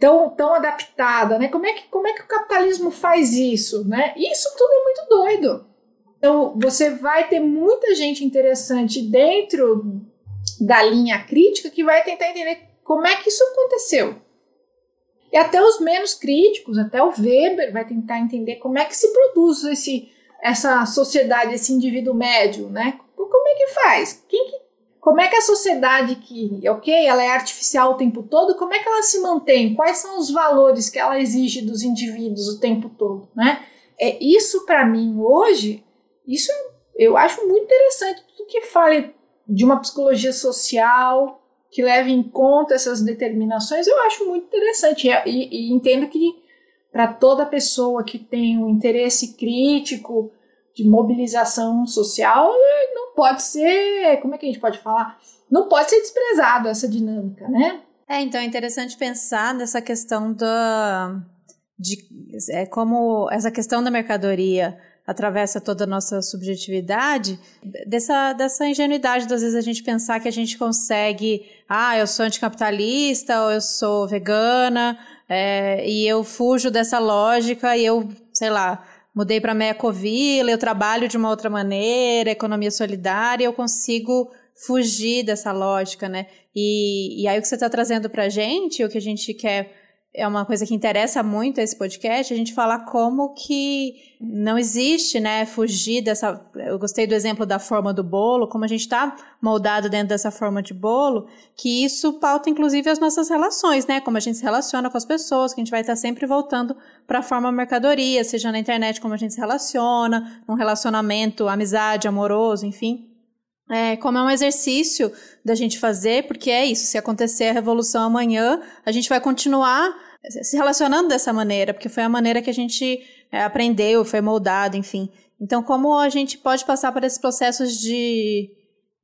tão, tão adaptada, né? Como é, que, como é que o capitalismo faz isso, né? Isso tudo é muito doido. Então, você vai ter muita gente interessante dentro da linha crítica que vai tentar entender como é que isso aconteceu. E até os menos críticos, até o Weber vai tentar entender como é que se produz esse, essa sociedade, esse indivíduo médio, né? Como é que faz? Quem que, como é que a sociedade que, ok, ela é artificial o tempo todo, como é que ela se mantém? Quais são os valores que ela exige dos indivíduos o tempo todo, né? É isso para mim hoje, isso eu acho muito interessante tudo que fale de uma psicologia social, que leve em conta essas determinações, eu acho muito interessante. E, e, e entendo que para toda pessoa que tem um interesse crítico de mobilização social, não pode ser, como é que a gente pode falar? Não pode ser desprezado essa dinâmica, né? É, então é interessante pensar nessa questão da de é, como essa questão da mercadoria atravessa toda a nossa subjetividade, dessa, dessa ingenuidade, às vezes a gente pensar que a gente consegue, ah, eu sou anticapitalista, ou eu sou vegana, é, e eu fujo dessa lógica, e eu, sei lá, mudei para meia covila, eu trabalho de uma outra maneira, economia solidária, eu consigo fugir dessa lógica, né? E, e aí o que você está trazendo para a gente, o que a gente quer é uma coisa que interessa muito esse podcast, a gente falar como que não existe, né, fugir dessa... Eu gostei do exemplo da forma do bolo, como a gente está moldado dentro dessa forma de bolo, que isso pauta inclusive as nossas relações, né, como a gente se relaciona com as pessoas, que a gente vai estar sempre voltando para a forma mercadoria, seja na internet como a gente se relaciona, num relacionamento, amizade, amoroso, enfim. É, como é um exercício da gente fazer, porque é isso, se acontecer a revolução amanhã, a gente vai continuar se relacionando dessa maneira, porque foi a maneira que a gente é, aprendeu, foi moldado, enfim. Então, como a gente pode passar por esses processos de,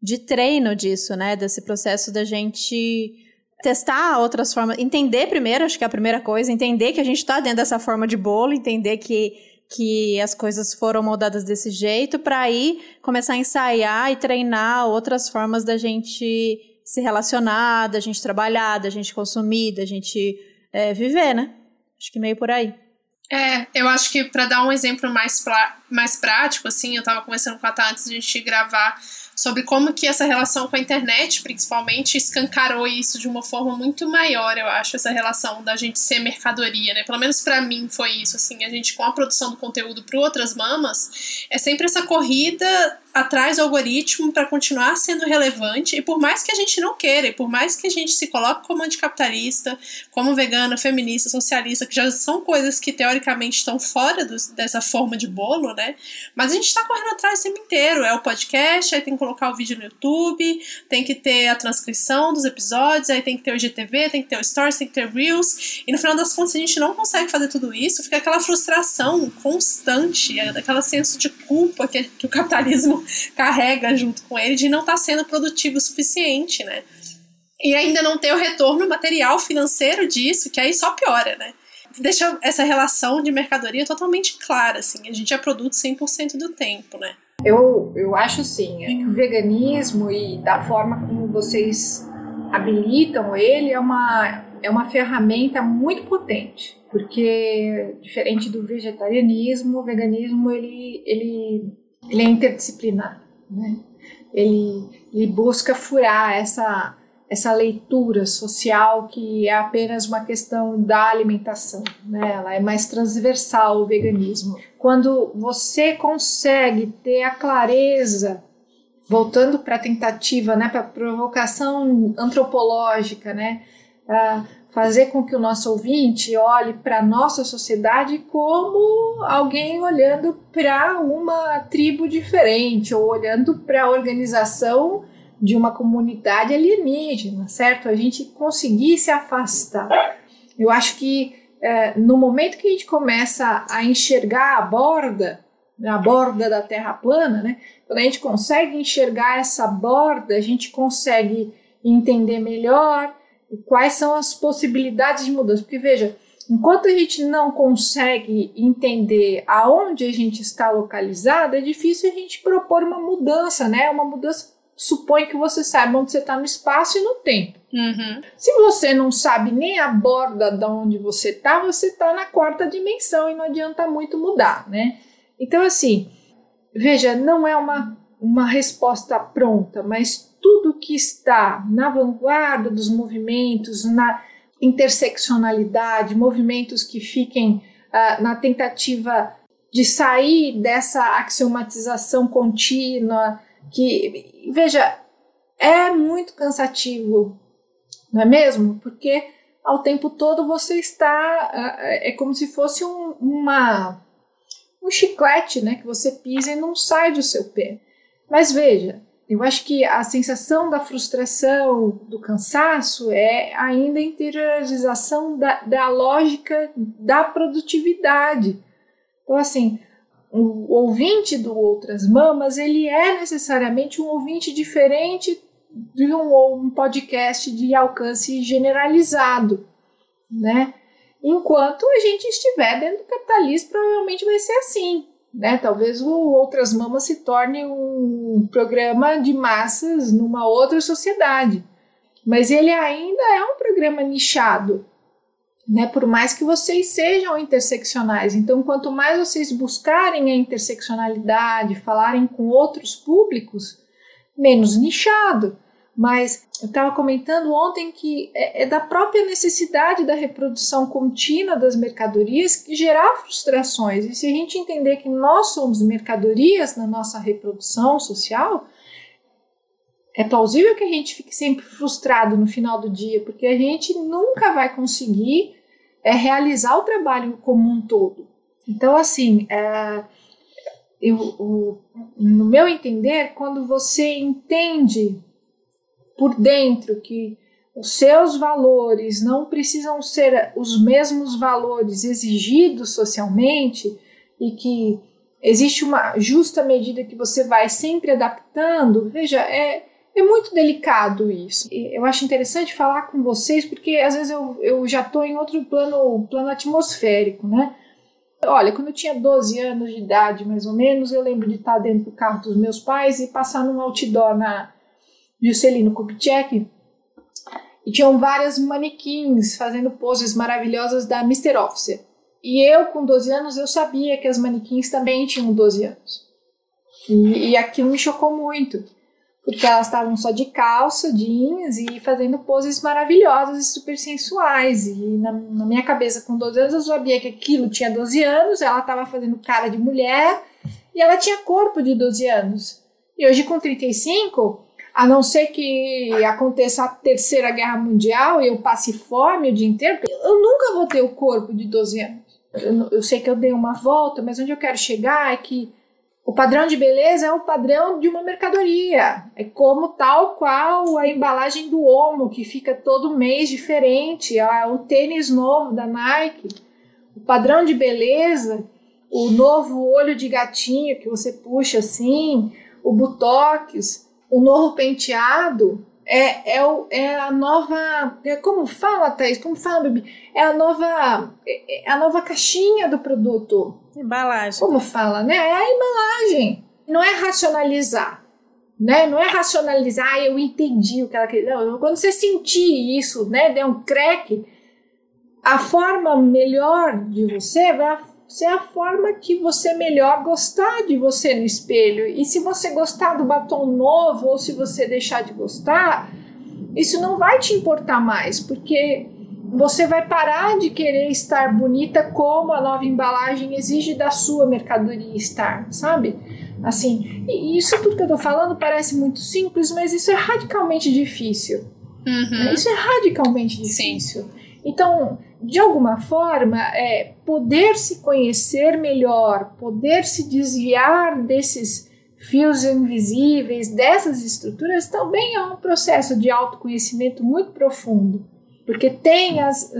de treino disso, né? Desse processo da gente testar outras formas, entender primeiro, acho que é a primeira coisa, entender que a gente está dentro dessa forma de bolo, entender que, que as coisas foram moldadas desse jeito, para aí começar a ensaiar e treinar outras formas da gente se relacionar, da gente trabalhar, da gente consumir, da gente é, viver, né? Acho que meio por aí. É, eu acho que para dar um exemplo mais, mais prático, assim, eu estava conversando com a Tata antes de a gente gravar sobre como que essa relação com a internet, principalmente, escancarou isso de uma forma muito maior, eu acho, essa relação da gente ser mercadoria, né? Pelo menos para mim foi isso, assim, a gente com a produção do conteúdo para outras mamas, é sempre essa corrida atrás do algoritmo para continuar sendo relevante e por mais que a gente não queira e por mais que a gente se coloque como anticapitalista, como vegana, feminista, socialista, que já são coisas que teoricamente estão fora do, dessa forma de bolo, né? Mas a gente está correndo atrás o tempo inteiro. É o podcast, aí tem que colocar o vídeo no YouTube, tem que ter a transcrição dos episódios, aí tem que ter o IGTV, tem que ter o Stories, tem que ter Reels. E no final das contas, a gente não consegue fazer tudo isso, fica aquela frustração constante, aquela senso de culpa que, que o capitalismo carrega junto com ele de não estar tá sendo produtivo o suficiente, né? E ainda não ter o retorno material financeiro disso, que aí só piora, né? Deixa essa relação de mercadoria totalmente clara, assim. A gente é produto 100% do tempo, né? Eu, eu acho sim, que o veganismo e da forma como vocês habilitam ele é uma, é uma ferramenta muito potente, porque diferente do vegetarianismo, o veganismo ele, ele ele é interdisciplinar, né? Ele, ele busca furar essa, essa leitura social que é apenas uma questão da alimentação, né? Ela é mais transversal o veganismo. Quando você consegue ter a clareza, voltando para a tentativa, né, para a provocação antropológica, né, fazer com que o nosso ouvinte olhe para a nossa sociedade como alguém olhando para uma tribo diferente ou olhando para a organização de uma comunidade alienígena, certo? A gente conseguir se afastar. Eu acho que é, no momento que a gente começa a enxergar a borda, a borda da Terra plana, né? Quando a gente consegue enxergar essa borda, a gente consegue entender melhor quais são as possibilidades de mudança. Porque veja, enquanto a gente não consegue entender aonde a gente está localizado, é difícil a gente propor uma mudança, né? Uma mudança supõe que você saiba onde você está no espaço e no tempo. Uhum. Se você não sabe nem a borda de onde você está, você está na quarta dimensão e não adianta muito mudar, né? Então, assim, veja, não é uma, uma resposta pronta, mas tudo que está na vanguarda dos movimentos, na interseccionalidade, movimentos que fiquem uh, na tentativa de sair dessa axiomatização contínua, que, veja, é muito cansativo, não é mesmo? Porque ao tempo todo você está. É como se fosse um, uma, um chiclete né, que você pisa e não sai do seu pé. Mas veja, eu acho que a sensação da frustração, do cansaço, é ainda a interiorização da, da lógica da produtividade. Então, assim, o ouvinte do Outras Mamas, ele é necessariamente um ouvinte diferente de um, um podcast de alcance generalizado, né? Enquanto a gente estiver dentro do capitalismo, provavelmente vai ser assim, né? Talvez o Outras Mamas se torne um programa de massas numa outra sociedade, mas ele ainda é um programa nichado, né? Por mais que vocês sejam interseccionais. Então, quanto mais vocês buscarem a interseccionalidade, falarem com outros públicos, menos nichado. Mas eu estava comentando ontem que é, é, da própria necessidade da reprodução contínua das mercadorias que gerar frustrações. E se a gente entender que nós somos mercadorias na nossa reprodução social, é plausível que a gente fique sempre frustrado no final do dia, porque a gente nunca vai conseguir é, realizar o trabalho como um todo. Então, assim, é, eu, o, no meu entender, quando você entende por dentro que os seus valores não precisam ser os mesmos valores exigidos socialmente e que existe uma justa medida que você vai sempre adaptando, veja, é, é muito delicado isso. Eu acho interessante falar com vocês porque às vezes eu, eu já estou em outro plano, plano atmosférico, né? Olha, quando eu tinha 12 anos de idade, mais ou menos, eu lembro de estar dentro do carro dos meus pais e passar num outdoor na Juscelino Kubitschek e tinham várias manequins fazendo poses maravilhosas da Mr. Officer. E eu, com 12 anos, eu sabia que as manequins também tinham 12 anos. E, e aquilo me chocou muito porque elas estavam só de calça, jeans e fazendo poses maravilhosas e super sensuais. E na, na, minha cabeça, com 12 anos, eu sabia que aquilo tinha 12 anos, ela estava fazendo cara de mulher e ela tinha corpo de 12 anos. E hoje, com 35, a não ser que aconteça a terceira guerra mundial e eu passe fome o dia inteiro, eu nunca vou ter o corpo de 12 anos. Eu, eu sei que eu dei uma volta, mas onde eu quero chegar é que o padrão de beleza é o padrão de uma mercadoria. É como tal qual a embalagem do Omo, que fica todo mês diferente, o tênis novo da Nike. O padrão de beleza, o novo olho de gatinho que você puxa assim, o botox, o novo penteado, é, é, o, é a nova. É, como fala, Thaís? Como fala, Bibi? É a nova. É, é a nova caixinha do produto. Embalagem. Como fala, né? É a embalagem. Não é racionalizar. Né? Não é racionalizar, ah, eu entendi o que ela queria. Não, quando você sentir isso, né, der um crack, a forma melhor de você vai ser a forma que você melhor gostar de você no espelho. E se você gostar do batom novo ou se você deixar de gostar, isso não vai te importar mais, porque você vai parar de querer estar bonita como a nova embalagem exige da sua mercadoria estar, sabe? Assim, isso tudo que eu tô falando parece muito simples, mas isso é radicalmente difícil. Uhum. Isso é radicalmente difícil. Sim. Então, de alguma forma, é poder se conhecer melhor, poder se desviar desses fios invisíveis, dessas estruturas, também é um processo de autoconhecimento muito profundo. Porque tem as,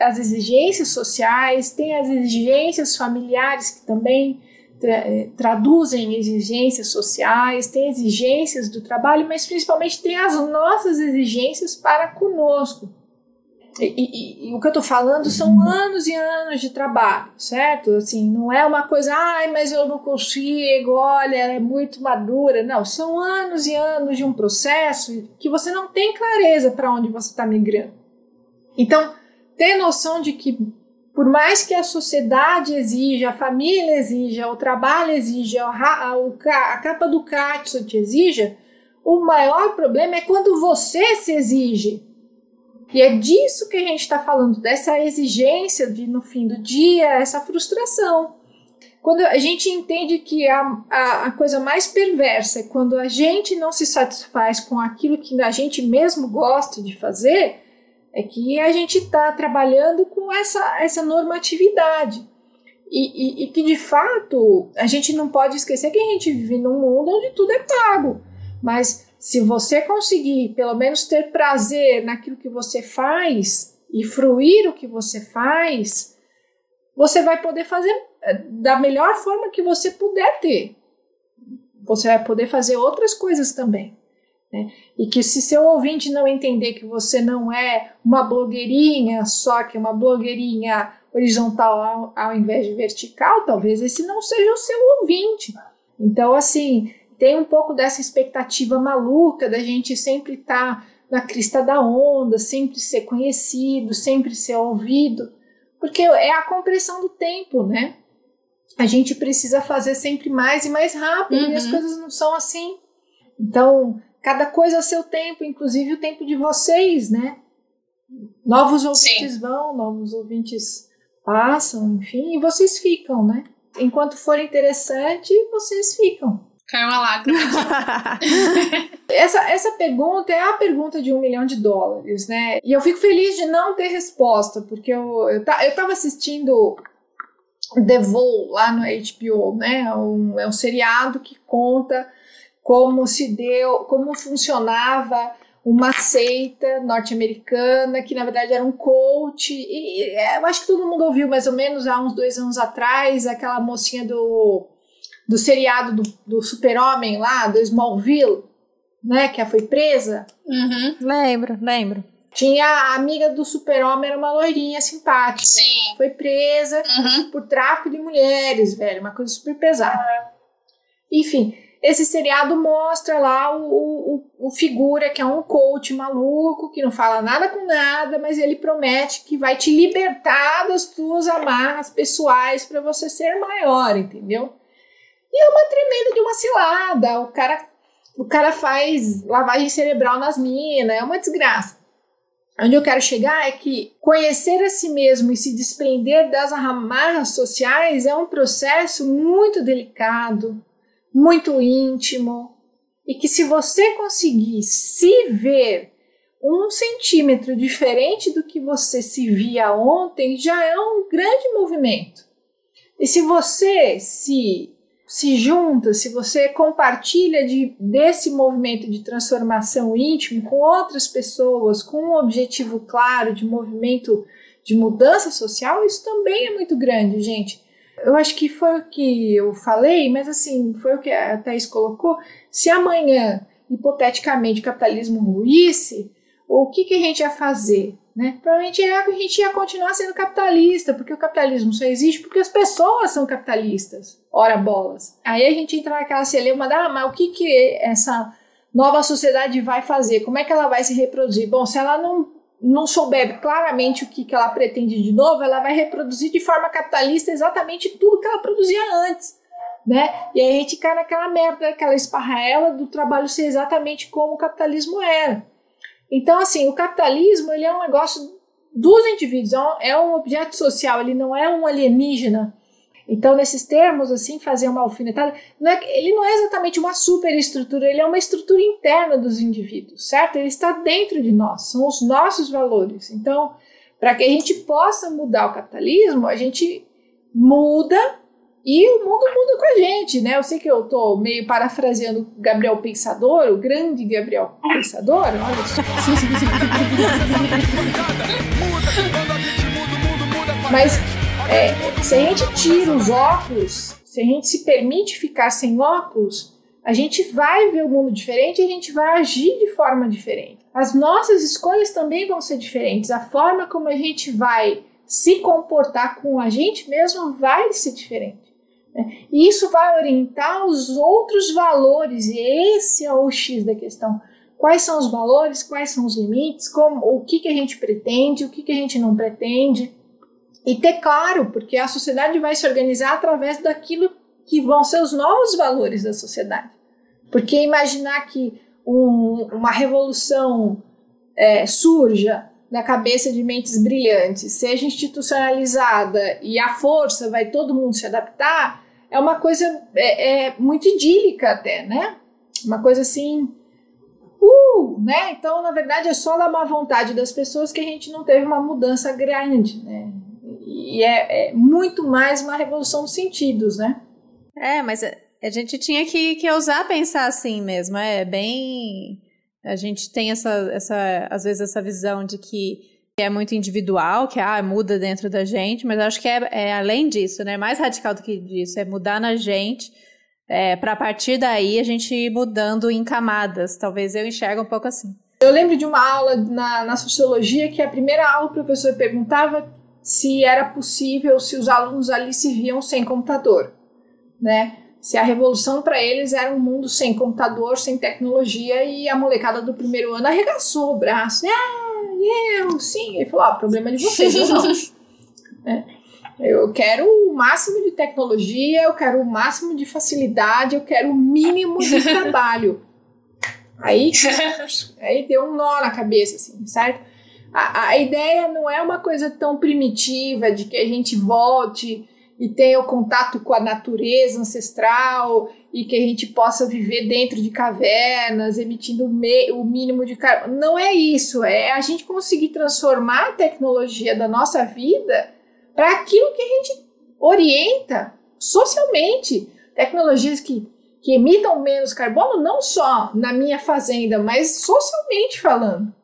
as exigências sociais, tem as exigências familiares que também eh, traduzem exigências sociais, tem exigências do trabalho, mas principalmente tem as nossas exigências para conosco. E, e, e, o que eu tô falando são anos e anos de trabalho, certo? Assim, não é uma coisa, ai, mas eu não consigo, olha, ela é muito madura. Não, são anos e anos de um processo que você não tem clareza para onde você está migrando. Então, ter noção de que, por mais que a sociedade exija, a família exija, o trabalho exija, a, a, capa do Katsu te exija, o maior problema é quando você se exige e é disso que a gente está falando, dessa exigência de, no fim do dia, essa frustração. Quando a gente entende que a, a, a coisa mais perversa é quando a gente não se satisfaz com aquilo que a gente mesmo gosta de fazer, é que a gente está trabalhando com essa, essa normatividade. E, e, e, que de fato a gente não pode esquecer que a gente vive num mundo onde tudo é pago. Mas se você conseguir pelo menos ter prazer naquilo que você faz e fruir o que você faz, você vai poder fazer eh, da melhor forma que você puder ter. Você vai poder fazer outras coisas também. Né? E que se seu ouvinte não entender que você não é uma blogueirinha, só que uma blogueirinha horizontal ao, ao invés de vertical, talvez esse não seja o seu ouvinte. Então, assim, tem um pouco dessa expectativa maluca da gente sempre estar tá na crista da onda, sempre ser conhecido, sempre ser ouvido, porque é a compressão do tempo, né? A gente precisa fazer sempre mais e mais rápido uhum. e as uhum. coisas não são assim. Então, cada coisa a seu tempo, inclusive o tempo de vocês, né? Novos ouvintes Sim. vão, novos ouvintes passam, enfim, e vocês ficam, né? Enquanto for interessante, vocês ficam. Caiu uma lágrima. essa, essa pergunta é a pergunta de um milhão de dólares, né? E eu fico feliz de não ter resposta, porque eu, eu, eu tava assistindo The Vow lá no HBO, né? Um, é um seriado que conta como se deu, como funcionava uma seita norte-americana que na verdade era um coach e, e é, eu acho que todo mundo ouviu mais ou menos há uns dois anos atrás aquela mocinha do do seriado do, do super-homem lá, do Smallville, né, que foi presa. Uhum. Lembro, lembro. Tinha a amiga do super-homem, era uma loirinha simpática. Sim. Foi presa uhum. por tráfico de mulheres, velho, uma coisa super pesada. Enfim, esse seriado mostra lá o, o, o, figura que é um coach maluco, que não fala nada com nada, mas ele promete que vai te libertar das tuas amarras pessoais para você ser maior, entendeu? E é uma tremenda de uma cilada. O cara, o cara faz lavagem cerebral nas minas, é uma desgraça. Onde eu quero chegar é que conhecer a si mesmo e se desprender das amarras sociais é um processo muito delicado, muito íntimo, e que se você conseguir se ver um centímetro diferente do que você se via ontem, já é um grande movimento. E se você se se junta, se você compartilha de, desse movimento de transformação íntimo com outras pessoas, com um objetivo claro de movimento de mudança social, isso também é muito grande, gente. Eu acho que foi o que eu falei, mas assim, foi o que a Thais colocou. Se amanhã, hipoteticamente, o capitalismo ruísse, o que, que a gente ia fazer? Né? Provavelmente é, a gente ia continuar sendo capitalista, porque o capitalismo só existe porque as pessoas são capitalistas. Ora bolas. Aí a gente entra naquela celeuma da, ah, mas o que, que essa nova sociedade vai fazer? Como é que ela vai se reproduzir? Bom, se ela não, não souber claramente o que, que ela pretende de novo, ela vai reproduzir de forma capitalista exatamente tudo que ela produzia antes. Né? E aí a gente cai naquela merda, aquela esparraela do trabalho ser exatamente como o capitalismo era. Então, assim, o capitalismo ele é um negócio dos indivíduos, é um é objeto social, ele não é um alienígena. Então, nesses termos, assim, fazer uma alfinetada, não é, ele não é exatamente uma superestrutura, ele é uma estrutura interna dos indivíduos, certo? Ele está dentro de nós, são os nossos valores. Então, para que a gente possa mudar o capitalismo, a gente muda e o mundo muda com a gente, né? Eu sei que eu estou meio parafraseando Gabriel Pensador, o grande Gabriel Pensador, olha só. Mas é, se a gente tira os óculos, se a gente se permite ficar sem óculos, a gente vai ver o mundo diferente e a gente vai agir de forma diferente. As nossas escolhas também vão ser diferentes. A forma como a gente vai se comportar com a gente mesmo vai ser diferente. Né? E isso vai orientar os outros valores, e esse é o X da questão. Quais são os valores, quais são os limites, como, o que, que a gente pretende, o que, que a gente não pretende. E ter claro, porque a sociedade vai se organizar através daquilo que vão ser os novos valores da sociedade. Porque imaginar que um, uma revolução é, surja na cabeça de mentes brilhantes, seja institucionalizada e a força vai todo mundo se adaptar, é uma coisa é, é muito idílica até, né? Uma coisa assim, uh, né? Então, na verdade, é só da má vontade das pessoas que a gente não teve uma mudança grande, né? E é, é muito mais uma revolução dos sentidos, né? É, mas a gente tinha que, que ousar pensar assim mesmo. É bem. A gente tem essa, essa, às vezes, essa visão de que é muito individual, que ah, muda dentro da gente, mas acho que é, é além disso, né? Mais radical do que disso, é mudar na gente. É, para a partir daí a gente ir mudando em camadas. Talvez eu enxergue um pouco assim. Eu lembro de uma aula na, na sociologia que a primeira aula o professor perguntava se era possível, se os alunos ali se viam sem computador, né? Se a revolução para eles era um mundo sem computador, sem tecnologia e a molecada do primeiro ano arregaçou o braço. Ah, eu, sim. Ele falou: ah, problema de vocês, não. é. Eu quero o máximo de tecnologia, eu quero o máximo de facilidade, eu quero o mínimo de trabalho. Aí, aí deu um nó na cabeça, assim, certo? A, a ideia não é uma coisa tão primitiva de que a gente volte e tenha o contato com a natureza ancestral e que a gente possa viver dentro de cavernas, emitindo o mínimo de carbono. Não é isso, é a gente conseguir transformar a tecnologia da nossa vida para aquilo que a gente orienta socialmente. Tecnologias que, que emitam menos carbono, não só na minha fazenda, mas socialmente falando.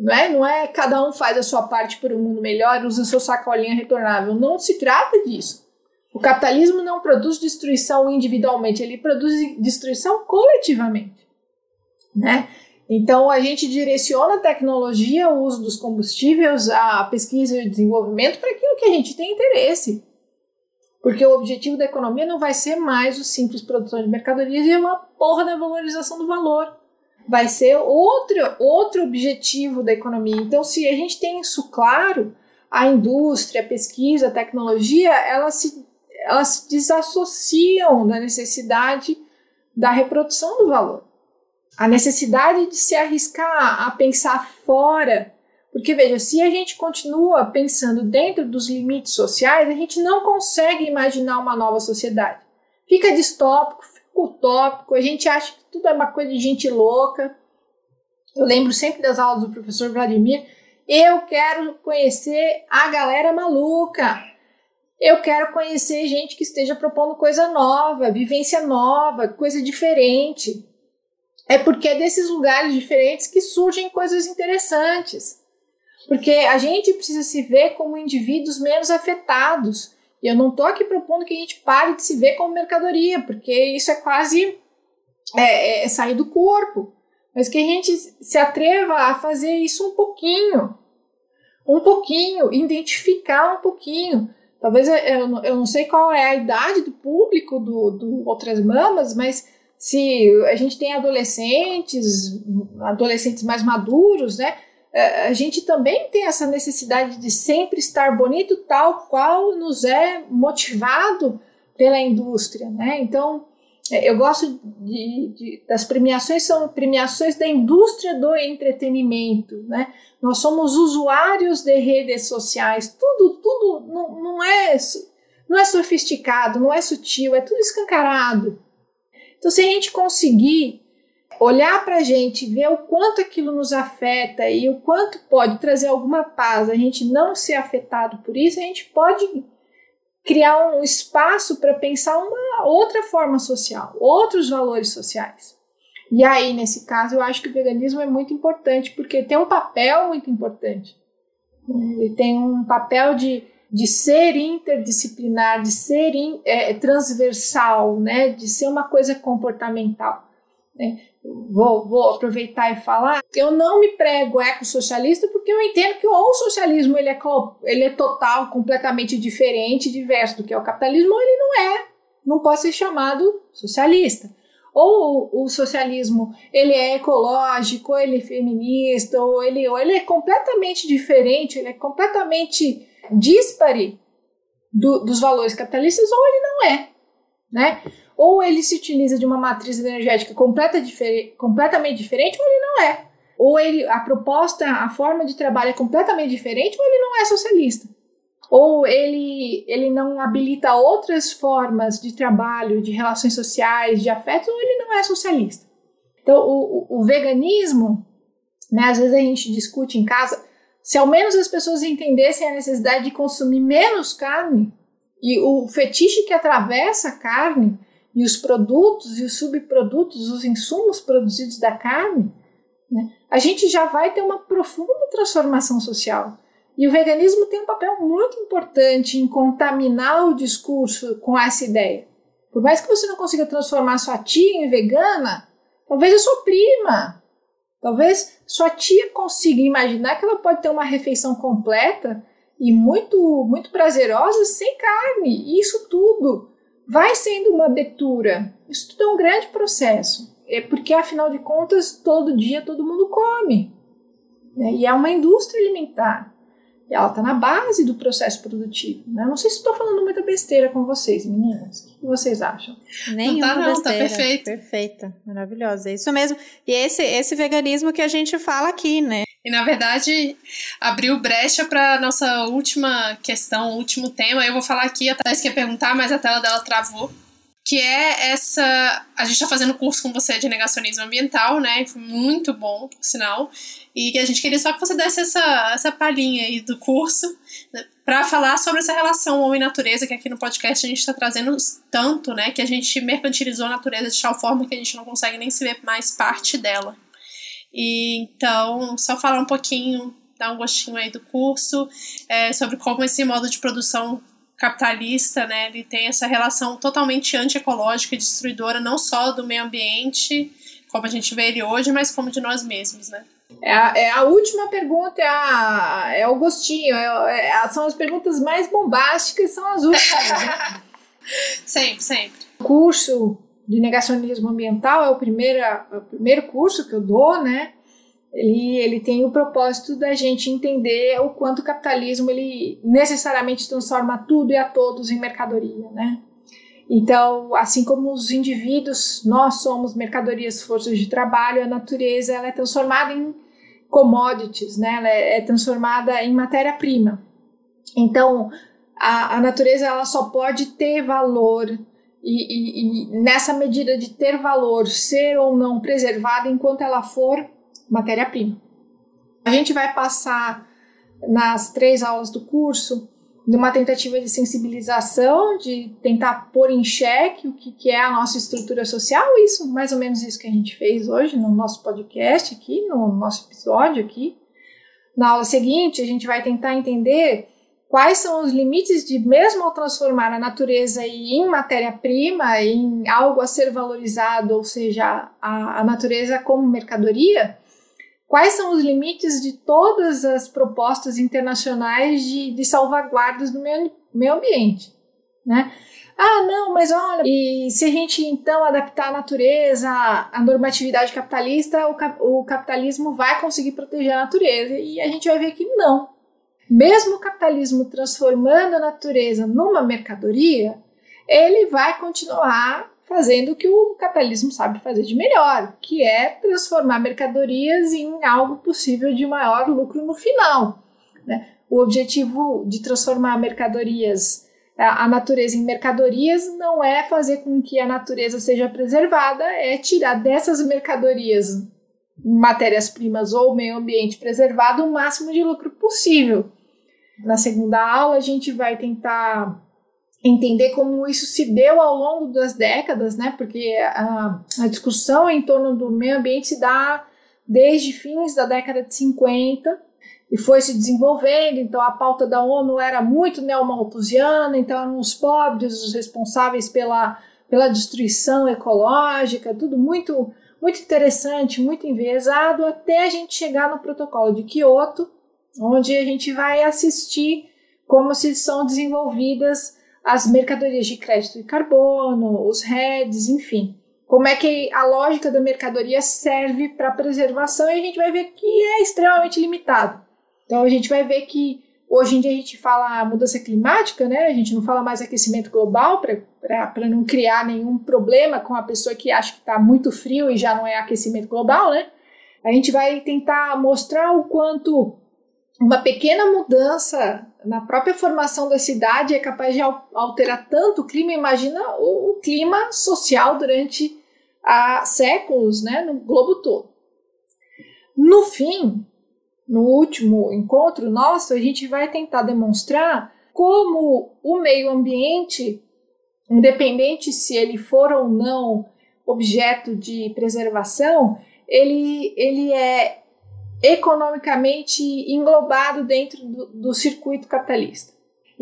Não é, não é cada um faz a sua parte por um mundo melhor, usa seu sacolinha retornável. Não se trata disso. O capitalismo não produz destruição individualmente, ele produz destruição coletivamente. Né? Então a gente direciona a tecnologia, o uso dos combustíveis, a pesquisa e o desenvolvimento para aquilo que a gente tem interesse. Porque o objetivo da economia não vai ser mais o simples produção de mercadorias e uma porra da valorização do valor vai ser outro, outro objetivo da economia. Então, se a gente tem isso claro, a indústria, a pesquisa, a tecnologia, elas se, elas se desassociam da necessidade da reprodução do valor. A necessidade de se arriscar a pensar fora. Porque, veja, se a gente continua pensando dentro dos limites sociais, a gente não consegue imaginar uma nova sociedade. Fica distópico, utópico, a gente acha que tudo é uma coisa de gente louca. Eu lembro sempre das aulas do professor Vladimir. Eu quero conhecer a galera maluca. Eu quero conhecer gente que esteja propondo coisa nova, vivência nova, coisa diferente. É porque é desses lugares diferentes que surgem coisas interessantes. Porque a gente precisa se ver como indivíduos menos afetados eu não estou aqui propondo que a gente pare de se ver como mercadoria, porque isso é quase é, é sair do corpo. Mas que a gente se atreva a fazer isso um pouquinho. Um pouquinho, identificar um pouquinho. Talvez eu, eu não sei qual é a idade do público do, do Outras Mamas, mas se a gente tem adolescentes, adolescentes mais maduros, né? É, a gente também tem essa necessidade de sempre estar bonito, tal qual nos é motivado pela indústria, né? Então, é, eu gosto de, de, das premiações, são premiações da indústria do entretenimento, né? Nós somos usuários de redes sociais, tudo, tudo não, não, é, não é sofisticado, não é sutil, é tudo escancarado. Então, se a gente conseguir olhar para a gente, ver o quanto aquilo nos afeta e o quanto pode trazer alguma paz, a gente não ser afetado por isso, a gente pode criar um espaço para pensar uma outra forma social, outros valores sociais. E aí, nesse caso, eu acho que o veganismo é muito importante, porque tem um papel muito importante. Ele tem um papel de, de ser interdisciplinar, de ser in, é, transversal, né? de ser uma coisa comportamental. Né? Vou, vou aproveitar e falar eu não me prego ecossocialista porque eu entendo que ou o socialismo ele é, ele é total, completamente diferente, diverso do que é o capitalismo, ou ele não é, não pode ser chamado socialista. Ou o socialismo ele é ecológico, ou ele é feminista, ou ele, ou ele é completamente diferente, ele é completamente dispare do, dos valores capitalistas, ou ele não é, né? Ou ele se utiliza de uma matriz energética completa, difer completamente diferente, ou ele não é. Ou ele, a proposta, a forma de trabalho é completamente diferente, ou ele não é socialista. Ou ele, ele não habilita outras formas de trabalho, de relações sociais, de afetos, ou ele não é socialista. Então, o, o, o veganismo, né, às vezes a gente discute em casa, se ao menos as pessoas entendessem a necessidade de consumir menos carne e o fetiche que atravessa a carne, e os produtos e os subprodutos, os insumos produzidos da carne, né, a gente já vai ter uma profunda transformação social. E o veganismo tem um papel muito importante em contaminar o discurso com essa ideia. Por mais que você não consiga transformar sua tia em vegana, talvez a sua prima, talvez sua tia consiga imaginar que ela pode ter uma refeição completa e muito muito prazerosa sem carne. E isso tudo vai sendo uma abertura. Isso tudo é um grande processo. É porque, afinal de contas, todo dia todo mundo come. Né? E é uma indústria alimentar. E ela está na base do processo produtivo. Né? Não sei se estou falando muita besteira com vocês, meninas. O que vocês acham? Nenhuma não tá, não, tá perfeito. Perfeita, maravilhosa. É isso mesmo. E esse, esse veganismo que a gente fala aqui, né? E na verdade abriu brecha para nossa última questão, último tema. Eu vou falar aqui, a Thais quer perguntar, mas a tela dela travou. Que é essa. A gente está fazendo curso com você de negacionismo ambiental, né? Foi muito bom, por sinal. E a gente queria só que você desse essa, essa palhinha aí do curso né, para falar sobre essa relação homem-natureza, que aqui no podcast a gente está trazendo tanto, né? Que a gente mercantilizou a natureza de tal forma que a gente não consegue nem se ver mais parte dela. E então, só falar um pouquinho, dar um gostinho aí do curso, é, sobre como esse modo de produção capitalista, né, ele tem essa relação totalmente antiecológica e destruidora, não só do meio ambiente, como a gente vê ele hoje, mas como de nós mesmos, né. É a, é a última pergunta, é, a, é o gostinho, é, é, são as perguntas mais bombásticas, são as últimas. Né? sempre, sempre. O curso de negacionismo ambiental, é o primeiro, é o primeiro curso que eu dou, né? Ele, ele tem o propósito da gente entender o quanto o capitalismo ele necessariamente transforma tudo e a todos em mercadoria, né? Então, assim como os indivíduos, nós somos mercadorias, forças de trabalho, a natureza ela é transformada em commodities, né? Ela é, é transformada em matéria-prima. Então, a, a natureza ela só pode ter valor e, e, e, nessa medida de ter valor, ser ou não preservada enquanto ela for matéria-prima. A gente vai passar nas três aulas do curso numa tentativa de sensibilização, de tentar pôr em xeque o que, que é a nossa estrutura social, isso, mais ou menos isso que a gente fez hoje no nosso podcast aqui, no nosso episódio aqui. Na aula seguinte, a gente vai tentar entender quais são os limites de, mesmo ao transformar a natureza em matéria-prima, em algo a ser valorizado, ou seja, a, a, natureza como mercadoria, quais são os limites de todas as propostas internacionais de, de salvaguardas do meio, meio ambiente, né? Ah, não, mas olha, e se a gente então adaptar a natureza à normatividade capitalista, o, o capitalismo vai conseguir proteger a natureza. E a gente vai ver que não, mesmo o capitalismo transformando a natureza numa mercadoria, ele vai continuar fazendo o que o capitalismo sabe fazer de melhor, que é transformar mercadorias em algo possível de maior lucro no final. Né? O objetivo de transformar mercadorias, a natureza em mercadorias, não é fazer com que a natureza seja preservada, é tirar dessas mercadorias matérias-primas ou meio ambiente preservado o máximo de lucro possível. Na segunda aula, a gente vai tentar entender como isso se deu ao longo das décadas, né? Porque a, a discussão em torno do meio ambiente se dá desde fins da década de 50 e foi se desenvolvendo. Então, a pauta da ONU era muito neomalthusiana, então eram os pobres os responsáveis pela, pela destruição ecológica, tudo muito, muito interessante, muito enviesado, até a gente chegar no protocolo de Kyoto, onde a gente vai assistir como se são desenvolvidas as mercadorias de crédito de carbono, os REDs, enfim. Como é que a lógica da mercadoria serve para preservação e a gente vai ver que é extremamente limitado. Então a gente vai ver que hoje em dia a gente fala mudança climática, né? A gente não fala mais aquecimento global para não criar nenhum problema com a pessoa que acha que está muito frio e já não é aquecimento global, né? A gente vai tentar mostrar o quanto uma pequena mudança na própria formação da cidade é capaz de alterar tanto o clima. Imagina o, clima social durante há séculos né, no globo todo. No fim, no último encontro nosso, a gente vai tentar demonstrar como o meio ambiente, independente se ele for ou não objeto de preservação, ele, ele é economicamente englobado dentro do, do circuito capitalista.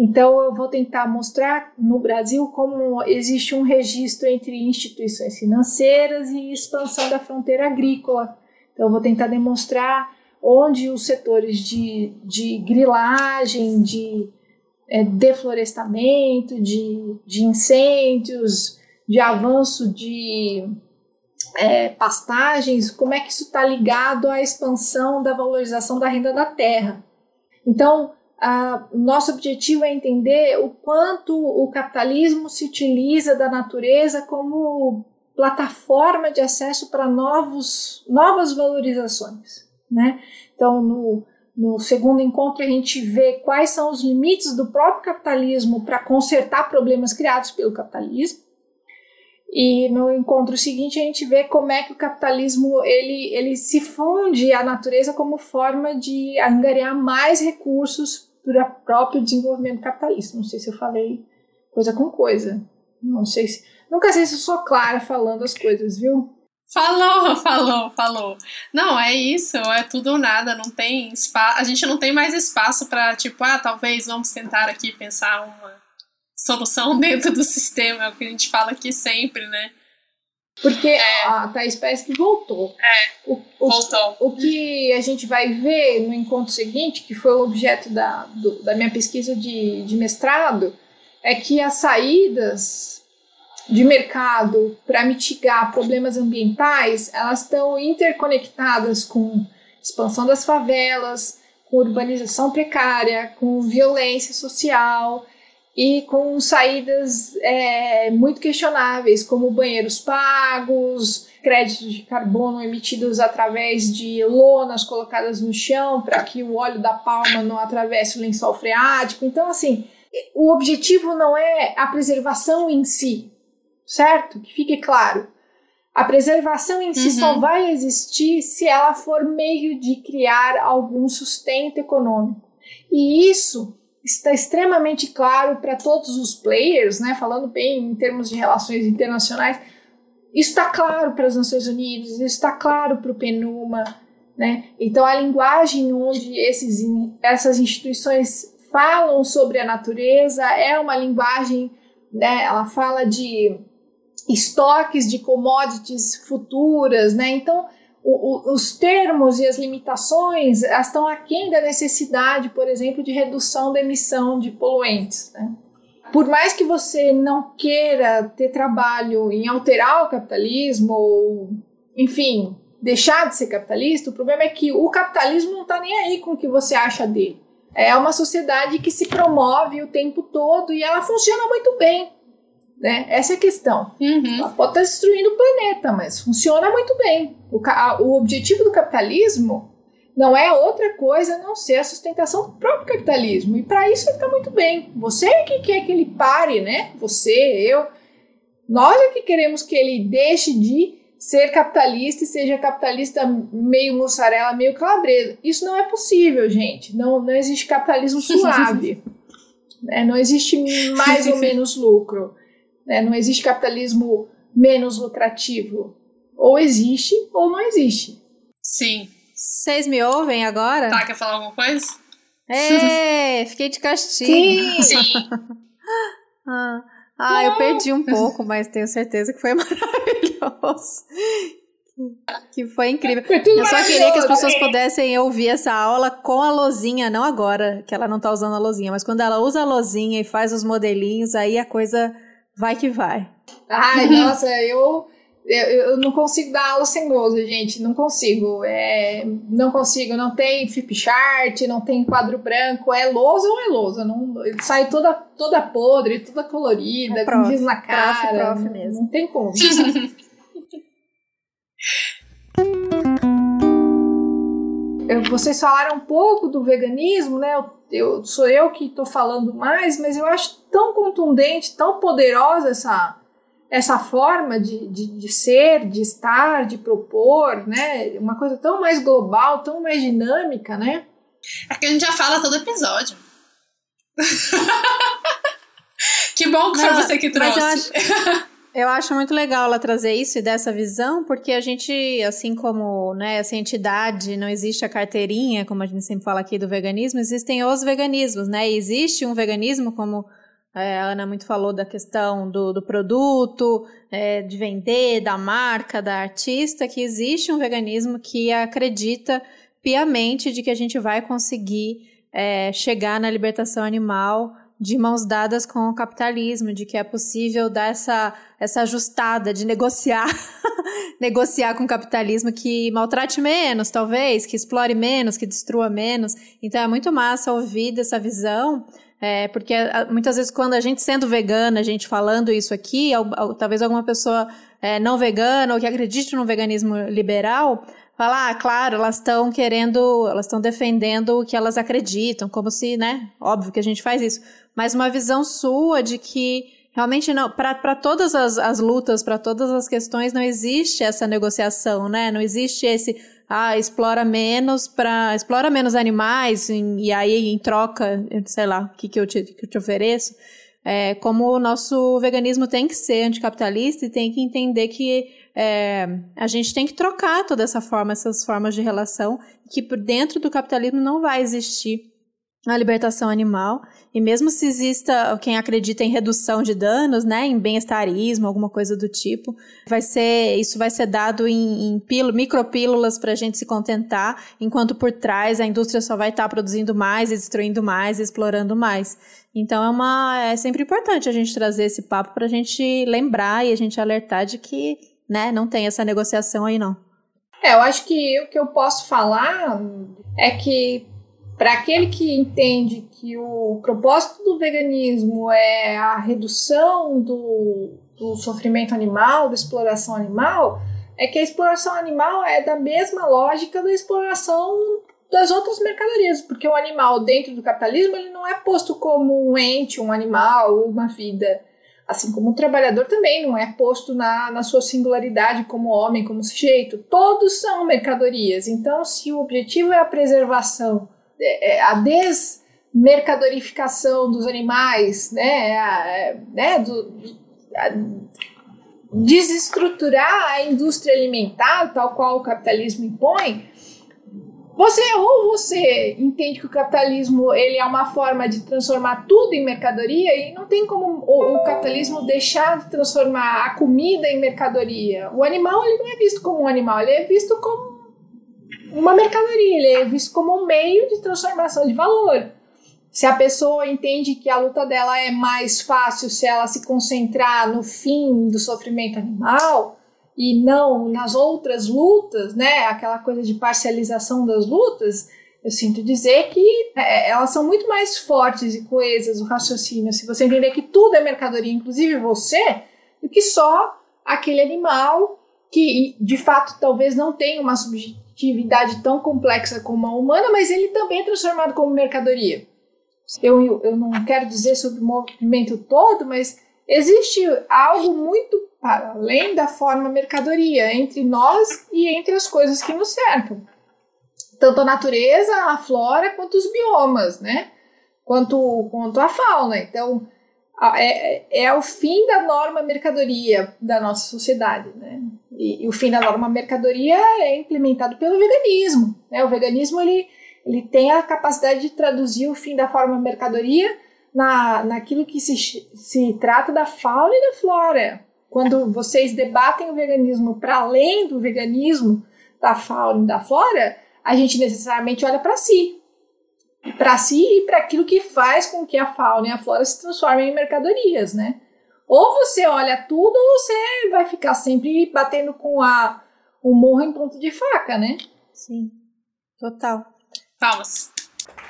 Então, eu vou tentar mostrar no Brasil como existe um registro entre instituições financeiras e expansão da fronteira agrícola. Então, eu vou tentar demonstrar onde os setores de, de grilagem, de é, deflorestamento, de, de incêndios, de avanço de é, pastagens, como é que isso está ligado à expansão da valorização da renda da terra. Então, a, nosso objetivo é entender o quanto o capitalismo se utiliza da natureza como plataforma de acesso para novas valorizações. Né? Então, no, no segundo encontro, a gente vê quais são os limites do próprio capitalismo para consertar problemas criados pelo capitalismo. E no encontro seguinte a gente vê como é que o capitalismo ele, ele se funde à natureza como forma de angariar mais recursos para o próprio desenvolvimento capitalista. Não sei se eu falei coisa com coisa. Não sei se. Nunca sei se eu sou clara falando as coisas, viu? Falou, falou, falou. Não, é isso, é tudo ou nada, não tem espaço. A gente não tem mais espaço para tipo, ah, talvez vamos tentar aqui pensar uma solução dentro do sistema, é o que a gente fala aqui sempre, né? Porque é. a Thais que voltou. É, o, o, voltou. O que a gente vai ver no encontro seguinte, que foi o objeto da, do, da minha pesquisa de, de mestrado, é que as saídas de mercado para mitigar problemas ambientais, elas estão interconectadas com expansão das favelas, com urbanização precária, com violência social, e com saídas é, muito questionáveis, como banheiros pagos, créditos de carbono emitidos através de lonas colocadas no chão para que o óleo da palma não atravesse o lençol freático. Então, assim, o objetivo não é a preservação em si, certo? Que fique claro. A preservação em si uhum. só vai existir se ela for meio de criar algum sustento econômico. E isso está extremamente claro para todos os players, né, falando bem em termos de relações internacionais, isso está claro para as Nações Unidas, isso está claro para o PNUMA, né? Então a linguagem onde esses, essas instituições falam sobre a natureza é uma linguagem, né? Ela fala de estoques de commodities futuras, né? Então o, o, os termos e as limitações estão aquém da necessidade, por exemplo, de redução da emissão de poluentes. Né? Por mais que você não queira ter trabalho em alterar o capitalismo, ou, enfim, deixar de ser capitalista, o problema é que o capitalismo não está nem aí com o que você acha dele. É uma sociedade que se promove o tempo todo e ela funciona muito bem. Né? Essa é a questão. Uhum. Ela pode estar destruindo o planeta, mas funciona muito bem. O, o objetivo do capitalismo não é outra coisa a não ser a sustentação do próprio capitalismo. E para isso ele está muito bem. Você é que quer que ele pare, né? Você, eu. Nós é que queremos que ele deixe de ser capitalista e seja capitalista meio mussarela, meio calabresa. Isso não é possível, gente. Não, não existe capitalismo suave. né? Não existe mais ou menos lucro. Né? Não existe capitalismo menos lucrativo. Ou existe ou não existe. Sim. Vocês me ouvem agora? Tá, quer falar alguma coisa? É, fiquei de castigo. Sim. Sim. ah, ah eu perdi um pouco, mas tenho certeza que foi maravilhoso. Que foi incrível. Eu só queria que as pessoas pudessem ouvir essa aula com a lozinha, não agora, que ela não tá usando a lozinha, mas quando ela usa a lozinha e faz os modelinhos, aí a coisa vai que vai. Ai, nossa, eu, eu, eu não consigo dar aula sem lousa, gente. Não consigo. É, não consigo. Não tem flip chart, não tem quadro branco. É lousa ou é lousa? Não, sai toda, toda podre, toda colorida, É com prof, giz na prof, cara. prof não, mesmo. não tem como. Vocês falaram um pouco do veganismo, né? Eu, eu- sou eu que estou falando mais, mas eu acho tão contundente, tão poderosa essa, essa forma de, de, de ser, de estar, de propor, né? Uma coisa tão mais global, tão mais dinâmica, né? É que a gente já fala todo episódio. que bom que foi Não, você que mas eu trouxe. Eu acho muito legal ela trazer isso e dessa visão, porque a gente, assim como né, essa entidade, não existe a carteirinha, como a gente sempre fala aqui do veganismo, existem os veganismos, né? E existe um veganismo, como é, a Ana muito falou da questão do, do produto, é, de vender, da marca, da artista, que existe um veganismo que acredita piamente de que a gente vai conseguir é, chegar na libertação animal de mãos dadas com o capitalismo, de que é possível dar essa, essa ajustada, de negociar, negociar com o capitalismo que maltrate menos, talvez, que explore menos, que destrua menos. Então é muito massa ouvir dessa visão, é, porque muitas vezes quando a gente sendo vegana, a gente falando isso aqui, al- al- talvez alguma pessoa é, não vegana ou que acredite no veganismo liberal, fala, ah, claro, elas estão querendo, elas estão defendendo o que elas acreditam, como se, né, óbvio que a gente faz isso, mas uma visão sua de que realmente não, para todas as, as lutas, para todas as questões, não existe essa negociação, né, não existe esse, ah, explora menos para explora menos animais e, aí em troca, sei lá, o que, que, eu te, que eu te ofereço, é, como o nosso veganismo tem que ser anticapitalista e tem que entender que é, a gente tem que trocar toda essa forma, essas formas de relação, que por dentro do capitalismo não vai existir a libertação animal, e mesmo se exista quem acredita em redução de danos, né, em bem-estarismo, alguma coisa do tipo, vai ser, isso vai ser dado em, em pílu- micropílulas para a gente se contentar, enquanto por trás a indústria só vai estar produzindo mais, destruindo mais, explorando mais. Então é uma, é sempre importante a gente trazer esse papo para a gente lembrar e a gente alertar de que, né, não tem essa negociação aí não. É, eu acho que o que eu posso falar é que para aquele que entende que o propósito do veganismo é a redução do, do sofrimento animal, da exploração animal, é que a exploração animal é da mesma lógica da exploração das outras mercadorias, porque o animal dentro do capitalismo ele não é posto como um ente, um animal, uma vida. Assim como o trabalhador também não é posto na, na sua singularidade como homem, como sujeito. Todos são mercadorias. Então, se o objetivo é a preservação, a desmercadorificação dos animais, né, a, é, né do, a, desestruturar a indústria alimentar, tal qual o capitalismo impõe, você ou você entende que o capitalismo ele é uma forma de transformar tudo em mercadoria e não tem como o, o, capitalismo deixar de transformar a comida em mercadoria. O animal ele não é visto como um animal, ele é visto como uma mercadoria, ele é visto como um meio de transformação de valor. Se a pessoa entende que a luta dela é mais fácil se ela se concentrar no fim do sofrimento animal, e não nas outras lutas, né? Aquela coisa de parcialização das lutas. Eu sinto dizer que é, elas são muito mais fortes e coesas, o raciocínio, se você entender que tudo é mercadoria, inclusive você, do que só aquele animal que, de fato, talvez não tenha uma subjetividade tão complexa como a humana, mas ele também é transformado como mercadoria. Eu, eu não quero dizer sobre o movimento todo, mas existe algo muito para além da forma mercadoria entre nós e entre as coisas que nos cercam. Tanto a natureza, a flora, quanto os biomas, né? Quanto, quanto a fauna. Então, é, é o fim da norma mercadoria da nossa sociedade, né? E, e, o fim da norma mercadoria é implementado pelo veganismo, né? O veganismo, ele, ele tem a capacidade de traduzir o fim da forma mercadoria na, naquilo que se, se trata da fauna e da flora. Quando vocês debatem o veganismo para além do veganismo da fauna e da flora, a gente necessariamente olha para si. Para si e para aquilo que faz com que a fauna e a flora se transformem em mercadorias, né? Ou você olha tudo ou você vai ficar sempre batendo com a, o morro em ponto de faca, né? Sim, total. Palmas.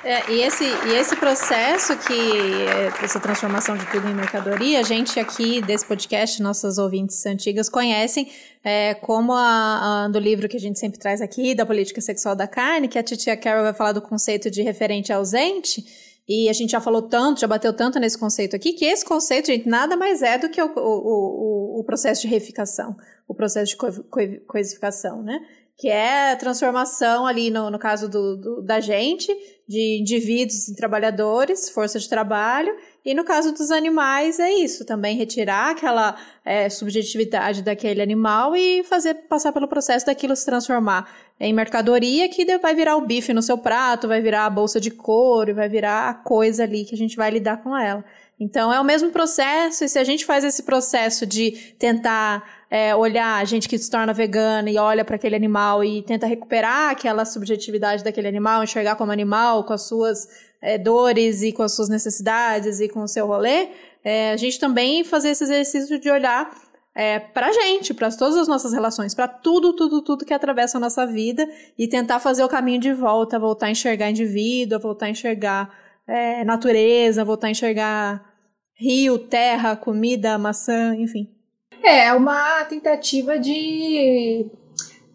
É, e, esse, e esse processo que é, essa transformação de tudo em mercadoria, a gente aqui desse podcast, nossas ouvintes antigas conhecem é, como a, a, do livro que a gente sempre traz aqui, da política sexual da carne, que a titia Carol vai falar do conceito de referente ausente. E a gente já falou tanto, já bateu tanto nesse conceito aqui, que esse conceito, gente, nada mais é do que o, o, o, o processo de reificação, o processo de co co coisificação, né? que é a transformação ali, no, no caso do, do, da gente, de indivíduos e trabalhadores, força de trabalho, e no caso dos animais é isso, também retirar aquela é, subjetividade daquele animal e fazer passar pelo processo daquilo se transformar em mercadoria que vai virar o bife no seu prato, vai virar a bolsa de couro, vai virar a coisa ali que a gente vai lidar com ela. Então é o mesmo processo, e se a gente faz esse processo de tentar é, olhar a gente que se torna vegana e olha para aquele animal e tenta recuperar aquela subjetividade daquele animal, enxergar como animal, com as suas é, dores e com as suas necessidades e com o seu rolê, é, a gente também fazer esse exercício de olhar é, para a gente, para todas as nossas relações, para tudo, tudo, tudo que atravessa a nossa vida e tentar fazer o caminho de volta, voltar a enxergar indivíduo, voltar a enxergar é, natureza, voltar a enxergar rio, terra, comida, maçã, enfim. É uma tentativa de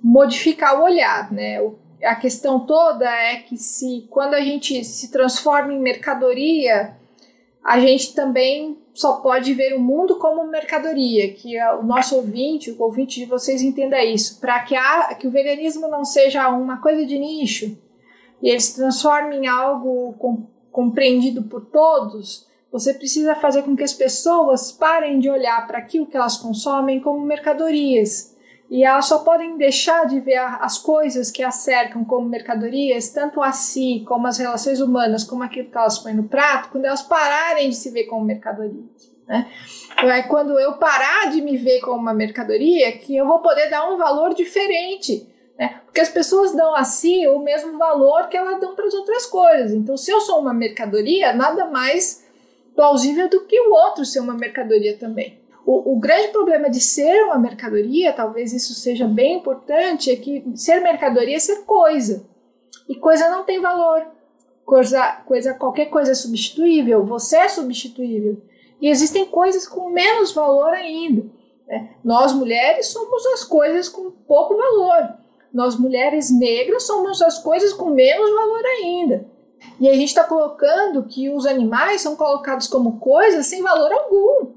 modificar o olhar, né? A questão toda é que se quando a gente se transforma em mercadoria, a gente também só pode ver o mundo como mercadoria, que o nosso ouvinte, o ouvinte de vocês entenda isso, para que, que o veganismo não seja uma coisa de nicho e ele se transforme em algo com, compreendido por todos, você precisa fazer com que as pessoas parem de olhar para aquilo que elas consomem como mercadorias. E elas só podem deixar de ver as coisas que as cercam como mercadorias, tanto a si, como as relações humanas, como aquilo que elas põem no prato, quando elas pararem de se ver como mercadorias. Né? Então, é quando eu parar de me ver como uma mercadoria que eu vou poder dar um valor diferente. Né? Porque as pessoas dão a si o mesmo valor que elas dão para as outras coisas. Então, se eu sou uma mercadoria, nada mais plausível do que o outro ser uma mercadoria também. O, o, grande problema de ser uma mercadoria, talvez isso seja bem importante, é que ser mercadoria é ser coisa. E coisa não tem valor. Coisa, coisa, qualquer coisa é substituível, você é substituível. E existem coisas com menos valor ainda. Né? Nós mulheres somos as coisas com pouco valor. Nós mulheres negras somos as coisas com menos valor ainda. E a gente está colocando que os animais são colocados como coisas sem valor algum,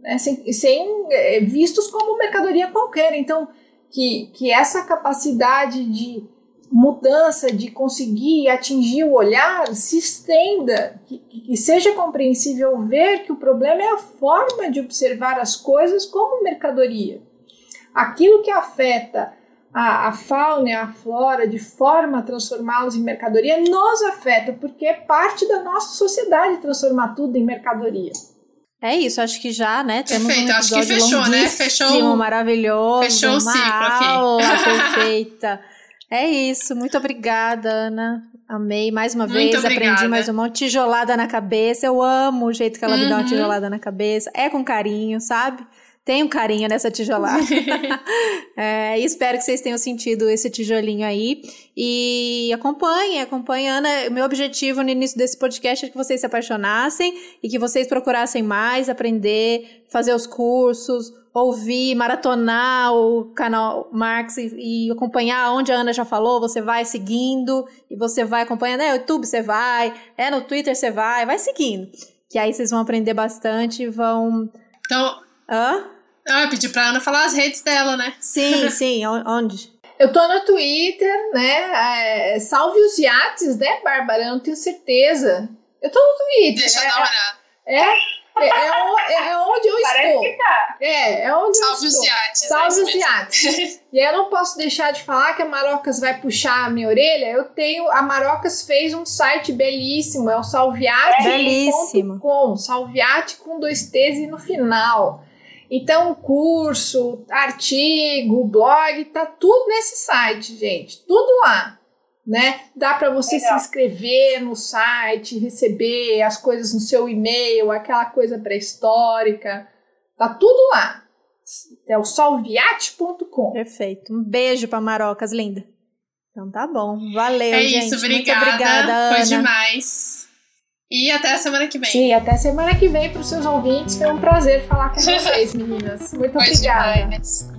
né? sem, sem é, vistos como mercadoria qualquer. Então, que, que essa capacidade de mudança, de conseguir atingir o olhar, se estenda, que, que seja compreensível ver que o problema é a forma de observar as coisas como mercadoria. Aquilo que afeta a, a fauna e a flora de forma a transformá-los em mercadoria nos afeta, porque é parte da nossa sociedade transformar tudo em mercadoria. É isso, acho que já, né? Temos Perfeito, um acho que fechou, né? Fechou. maravilhoso. Fechou o ciclo aula aqui. perfeita. É isso, muito obrigada, Ana. Amei mais uma muito vez, obrigada. aprendi mais uma tijolada na cabeça. Eu amo o jeito que ela uhum. me dá uma uhum. tijolada na cabeça. É com carinho, sabe? Tem um carinho nessa tijolada. é, espero que vocês tenham sentido esse tijolinho aí. E acompanhem, acompanhem. Ana, meu objetivo no início desse podcast é que vocês se apaixonassem e que vocês procurassem mais, aprender, fazer os cursos, ouvir, maratonar o canal Marx e, e, acompanhar onde a Ana já falou, você vai seguindo e você vai acompanhando. É no YouTube você vai, é no Twitter você vai, vai seguindo. Que aí vocês vão aprender bastante, vão. Então. Hã? Ah, eu pedi pra Ana falar as redes dela, né? Sim, sim, onde? Eu tô no Twitter, né? É, salve os iates, né, Bárbara? Eu não tenho certeza. Eu tô no Twitter. Deixa é, eu dar uma olhada. É, é, é, é, onde eu Parece estou. Que tá. É, é onde Salve eu estou. os iates. Salve é os iates. e aí eu não posso deixar de falar que a Marocas vai puxar a minha orelha. Eu tenho. A Marocas fez um site belíssimo, é o salviate.com. Belíssimo. Salviate com dois T's e no final. Então, curso, artigo, blog, tá tudo nesse site, gente. Tudo lá né? Dá para você Legal. se inscrever no site, receber as coisas no seu e-mail, aquela coisa pré-histórica. Tá tudo lá. É o salviate.com. Perfeito. Um beijo para Marocas, linda. Então tá bom. Valeu, é gente. isso, obrigada. Muito obrigada, Ana. Foi demais. E até a semana que vem. Sim, até semana que vem para os seus ouvintes. Foi um prazer falar com vocês, meninas. Muito Foi obrigada. Demais.